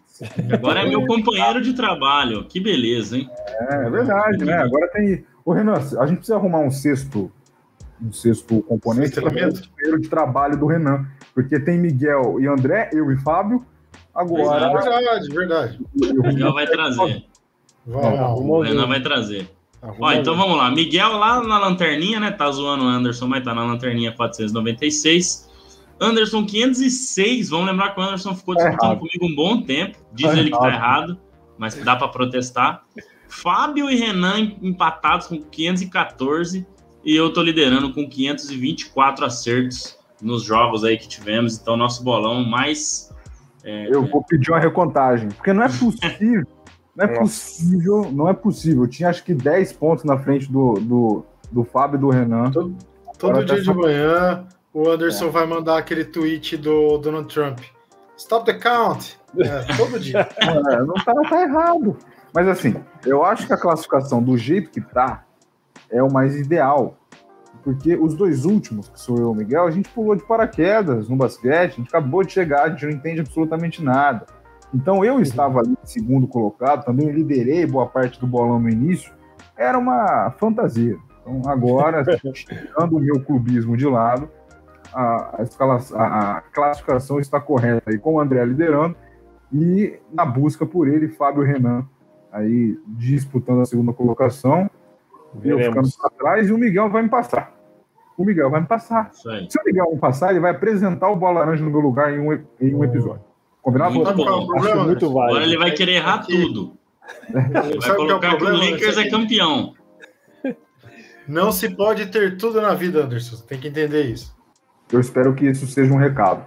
C: Agora é meu companheiro de trabalho. Que beleza, hein?
A: É, é verdade, né? Agora tem Ô, Renan, a gente precisa arrumar um sexto, um sexto componente para o de trabalho do Renan. Porque tem Miguel e André, eu e Fábio. Agora.
B: É verdade, verdade.
C: O Miguel vai trazer. Vai, o Renan vai trazer. Ó, então vamos lá. Miguel lá na lanterninha, né? Tá zoando o Anderson, mas tá na lanterninha 496. Anderson 506. Vamos lembrar que o Anderson ficou tá disputando comigo um bom tempo. Diz tá ele que tá errado, mas dá para protestar. Fábio e Renan empatados com 514 e eu tô liderando com 524 acertos nos jogos aí que tivemos. Então, nosso bolão mais.
A: É, eu vou pedir uma recontagem, porque não é possível. Não é Nossa. possível, não é possível. Eu tinha acho que 10 pontos na frente do, do, do Fábio e do Renan.
B: Todo, todo dia tá de manhã, o Anderson é. vai mandar aquele tweet do Donald Trump. Stop the count. É, todo dia.
A: É, não tá, tá errado. Mas assim, eu acho que a classificação do jeito que tá é o mais ideal. Porque os dois últimos, que sou eu e o Miguel, a gente pulou de paraquedas no basquete, a gente acabou de chegar, a gente não entende absolutamente nada. Então eu estava ali segundo colocado, também liderei boa parte do bolão no início, era uma fantasia. Então agora, tirando o meu clubismo de lado, a, a, a, classificação está correta aí, com o André liderando e na busca por ele, Fábio Renan aí disputando a segunda colocação. Eu ficando para trás e o Miguel vai me passar. O Miguel vai me passar. Se o Miguel me passar, ele vai apresentar o Bola Laranja no meu lugar em um, em um episódio.
C: Combinado? Muito bom. Problema, muito válido. Agora ele vai querer errar tudo. Ele vai colocar que, é o, que o Lakers é campeão.
B: Não se pode ter tudo na vida, Anderson. Tem que entender isso.
A: Eu espero que isso seja um recado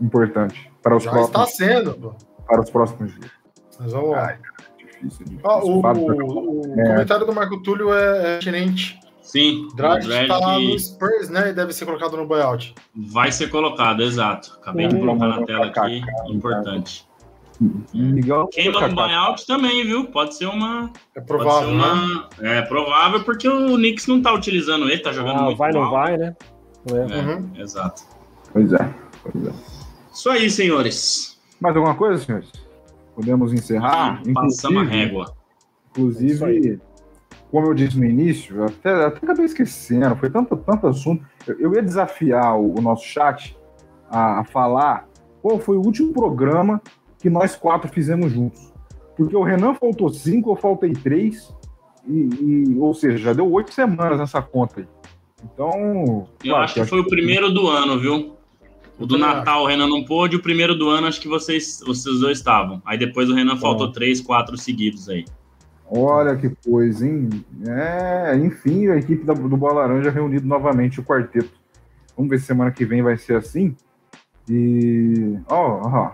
A: importante para os
B: Já
A: próximos.
B: está sendo.
A: Para os próximos dias.
B: Mas vamos lá. Ai, difícil, difícil. Ah, o, o, o é. comentário do Marco Túlio é, é
C: Sim,
B: Dredd está lá no Spurs, né? E deve ser colocado no buyout.
C: Vai ser colocado, exato. Acabei de colocar na tela aqui. Importante.
A: Miguel,
C: Queima no buyout também, viu? Pode ser uma.
B: É provável.
C: Ser uma, né? É provável porque o Knicks não tá utilizando ele, tá jogando ah, muito
D: vai,
C: mal.
D: não vai, né?
C: É. É, uhum. Exato.
A: Pois é, pois é.
C: Isso aí, senhores.
A: Mais alguma coisa, senhores? Podemos encerrar?
C: Passamos a régua.
A: Inclusive, como eu disse no início, até, até acabei esquecendo, foi tanto, tanto assunto. Eu, eu ia desafiar o, o nosso chat a, a, falar qual foi o último programa que nós quatro fizemos juntos. Porque o Renan faltou cinco, eu faltei três, e, e ou seja, já deu oito semanas nessa conta aí. Então.
C: Eu claro, acho que foi o primeiro do ano, viu? O do Natal o Renan não pôde, o primeiro do ano acho que vocês, vocês dois estavam. Aí depois o Renan faltou três, quatro seguidos aí.
A: Olha que coisa, hein? É, enfim, a equipe do Bola Laranja reunido novamente o quarteto. Vamos ver se semana que vem vai ser assim. E. Ó, oh, ó.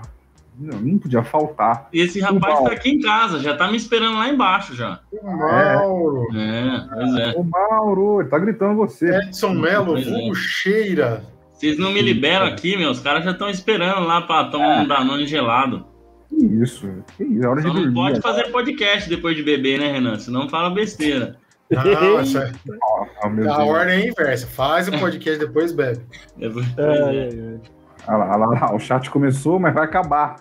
A: Não, não podia faltar.
C: E esse rapaz tá aqui em casa, já tá me esperando lá embaixo já.
B: O Mauro.
C: É, pois é.
A: O Mauro, ele tá gritando você.
B: Edson Melo, vulgo é. cheira.
C: Vocês não me liberam aqui, meu. Os caras já estão esperando lá pra tomar é. um Danone gelado.
A: Que isso, que isso, é hora Só de dormir.
C: não pode fazer podcast depois de beber, né, Renan? Senão fala besteira.
B: Não, isso é... oh, a ordem é inversa. Faz o podcast, depois bebe. Depois, é,
A: é. Olha lá, olha lá, o chat começou, mas vai acabar.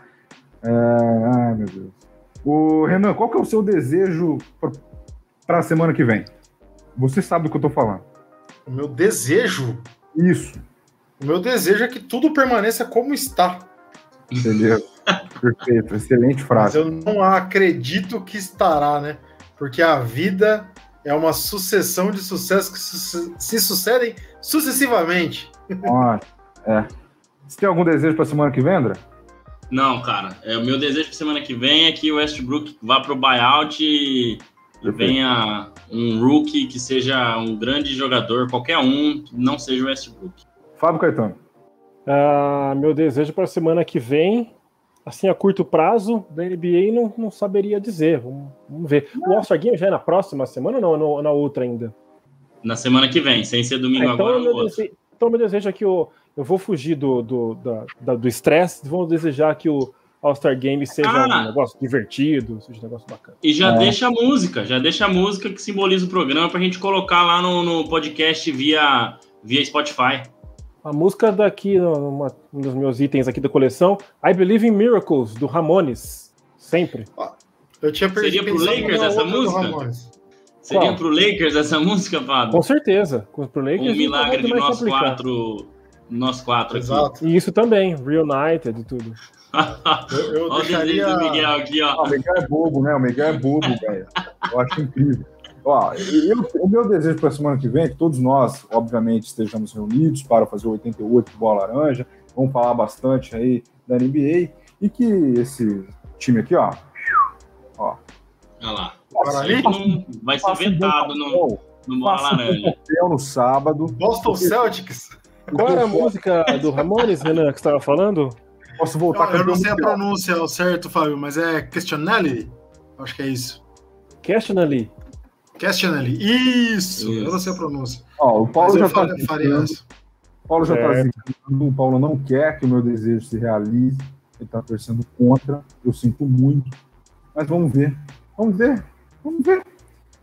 A: É... Ai, meu Deus. O Renan, qual que é o seu desejo para a semana que vem? Você sabe do que eu tô falando.
B: O meu desejo?
A: Isso.
B: O meu desejo é que tudo permaneça como está.
A: Entendeu? Perfeito, excelente frase.
B: Mas eu não acredito que estará, né? Porque a vida é uma sucessão de sucessos que su se sucedem sucessivamente.
A: Ah, é. Você tem algum desejo para semana que vem, André?
C: Não, cara. É, o meu desejo para semana que vem é que o Westbrook vá para o buyout e, e venha um rookie que seja um grande jogador, qualquer um, que não seja o Westbrook.
A: Fábio Caetano.
D: Uh, meu desejo para a semana que vem, assim, a curto prazo, da NBA, não, não saberia dizer. Vamos, vamos ver. O All-Star Game já é na próxima semana ou não, na outra ainda?
C: Na semana que vem, sem ser domingo
D: ah, então
C: agora.
D: Meu dese... Então, meu desejo é que eu, eu vou fugir do do, da, do estresse, vou desejar que o All-Star Game seja ah, um negócio divertido, seja um negócio bacana.
C: E já é. deixa a música, já deixa a música que simboliza o programa para a gente colocar lá no, no podcast via, via Spotify.
D: A música daqui, uma, um dos meus itens aqui da coleção, I Believe in Miracles, do Ramones. Sempre.
C: Eu tinha Seria pro Lakers essa música? Seria Qual? pro Lakers essa música, Fábio?
D: Com certeza. Pro Lakers.
C: Um milagre de nós quatro. Nós quatro
D: Exato. aqui. E isso também, Reunited e tudo.
A: eu, eu Olha deixaria... o Miguel aqui, ó. Ah, o Miguel é bobo, né? O Miguel é bobo, velho. Eu acho incrível. Ó, eu, o meu desejo para a semana que vem é que todos nós, obviamente, estejamos reunidos para fazer o 88 Bola Laranja. Vamos falar bastante aí da NBA e que esse time aqui, ó.
C: Ó. Olha lá. Não vai ser vetado no, no Bola Laranja.
A: no sábado.
B: Boston Celtics.
D: Qual era a música do Ramones, Renan, que você estava falando?
B: Posso voltar Eu, eu não sei a pronúncia certo, Fábio, mas é Questionally? Acho que é isso.
D: Questionally.
B: Questionally. Isso, isso. eu não sei a pronúncia.
A: Ó, o Paulo já está Paulo já está dizendo, o Paulo não quer que o meu desejo se realize, ele está torcendo contra, eu sinto muito, mas vamos ver, vamos ver, vamos ver.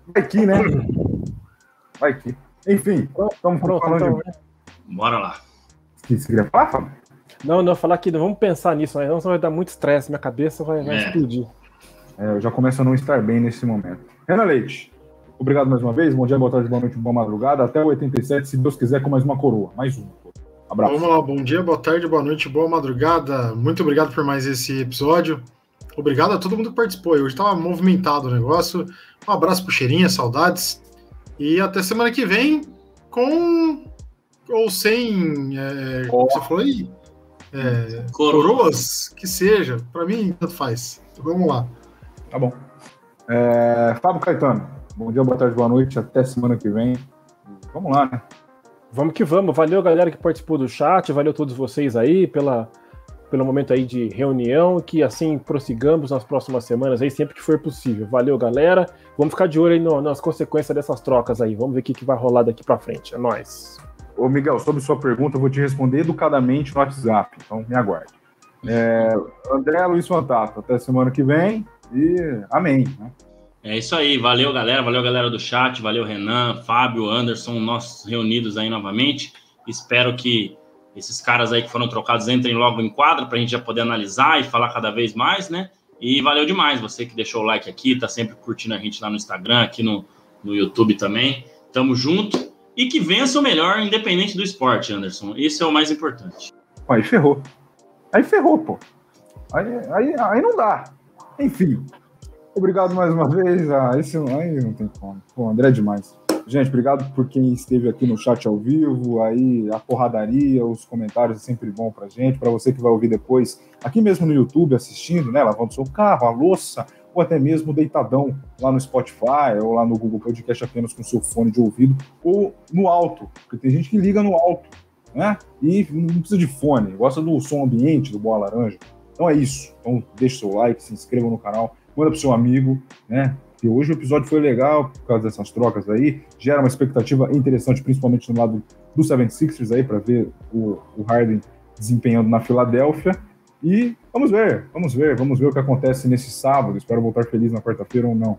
A: Vai aqui, né? Vai aqui. Enfim, estamos falando então, de...
C: Bora lá.
A: O você queria falar, Fábio?
D: Não, não, falar que vamos pensar nisso, mas não vai dar muito estresse, minha cabeça vai, vai é. explodir.
A: É, eu já começo a não estar bem nesse momento. Renan Leite, obrigado mais uma vez. Bom dia, boa tarde, boa noite, boa madrugada. Até o 87, se Deus quiser, com mais uma coroa. Mais uma.
B: Abraço. Vamos lá, bom dia, boa tarde, boa noite, boa madrugada. Muito obrigado por mais esse episódio. Obrigado a todo mundo que participou. Hoje estava movimentado o negócio. Um abraço pro Cheirinha, saudades. E até semana que vem com ou sem. É, como você falou aí? É, coroas, que seja. Para mim, tanto faz. Então, vamos lá.
A: Tá bom. É, Fábio Caetano, bom dia, boa tarde, boa noite. Até semana que vem. Vamos lá, né?
D: Vamos que vamos. Valeu, galera que participou do chat. Valeu todos vocês aí pela, pelo momento aí de reunião. Que assim prossigamos nas próximas semanas aí, sempre que for possível. Valeu, galera. Vamos ficar de olho aí no, nas consequências dessas trocas aí. Vamos ver o que, que vai rolar daqui para frente. É nóis.
A: Ô, Miguel, sobre sua pergunta, eu vou te responder educadamente no WhatsApp, então me aguarde. É, André Luiz Fantato, até semana que vem e amém. Né?
C: É isso aí, valeu galera, valeu galera do chat, valeu Renan, Fábio, Anderson, nós reunidos aí novamente. Espero que esses caras aí que foram trocados entrem logo em quadra para a gente já poder analisar e falar cada vez mais, né? E valeu demais você que deixou o like aqui, tá sempre curtindo a gente lá no Instagram, aqui no, no YouTube também. Tamo junto e que vença o melhor, independente do esporte, Anderson. Isso é o mais importante.
A: Aí ferrou. Aí ferrou, pô. Aí, aí, aí não dá. Enfim. Obrigado mais uma vez. Ah, esse aí não tem como. Pô, André é demais. Gente, obrigado por quem esteve aqui no chat ao vivo. Aí a porradaria, os comentários é sempre bom pra gente. Para você que vai ouvir depois, aqui mesmo no YouTube assistindo, né? Lavando seu carro, a louça, ou até mesmo deitadão lá no Spotify ou lá no Google Podcast apenas com seu fone de ouvido ou no alto, porque tem gente que liga no alto, né? E não precisa de fone, gosta do som ambiente do Boa Laranja. Então é isso. Então deixe seu like, se inscreva no canal, manda pro seu amigo, né? E hoje o episódio foi legal por causa dessas trocas aí, gera uma expectativa interessante, principalmente no lado do 76ers aí, para ver o, o Harden desempenhando na Filadélfia. E vamos ver, vamos ver, vamos ver o que acontece nesse sábado. Espero voltar feliz na quarta-feira ou não.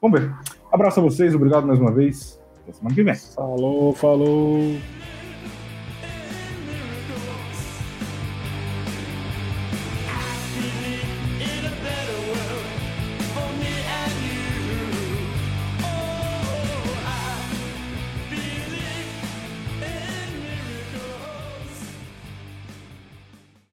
A: Vamos ver. Abraço a vocês, obrigado mais uma vez. Até semana que vem.
D: Falou, falou.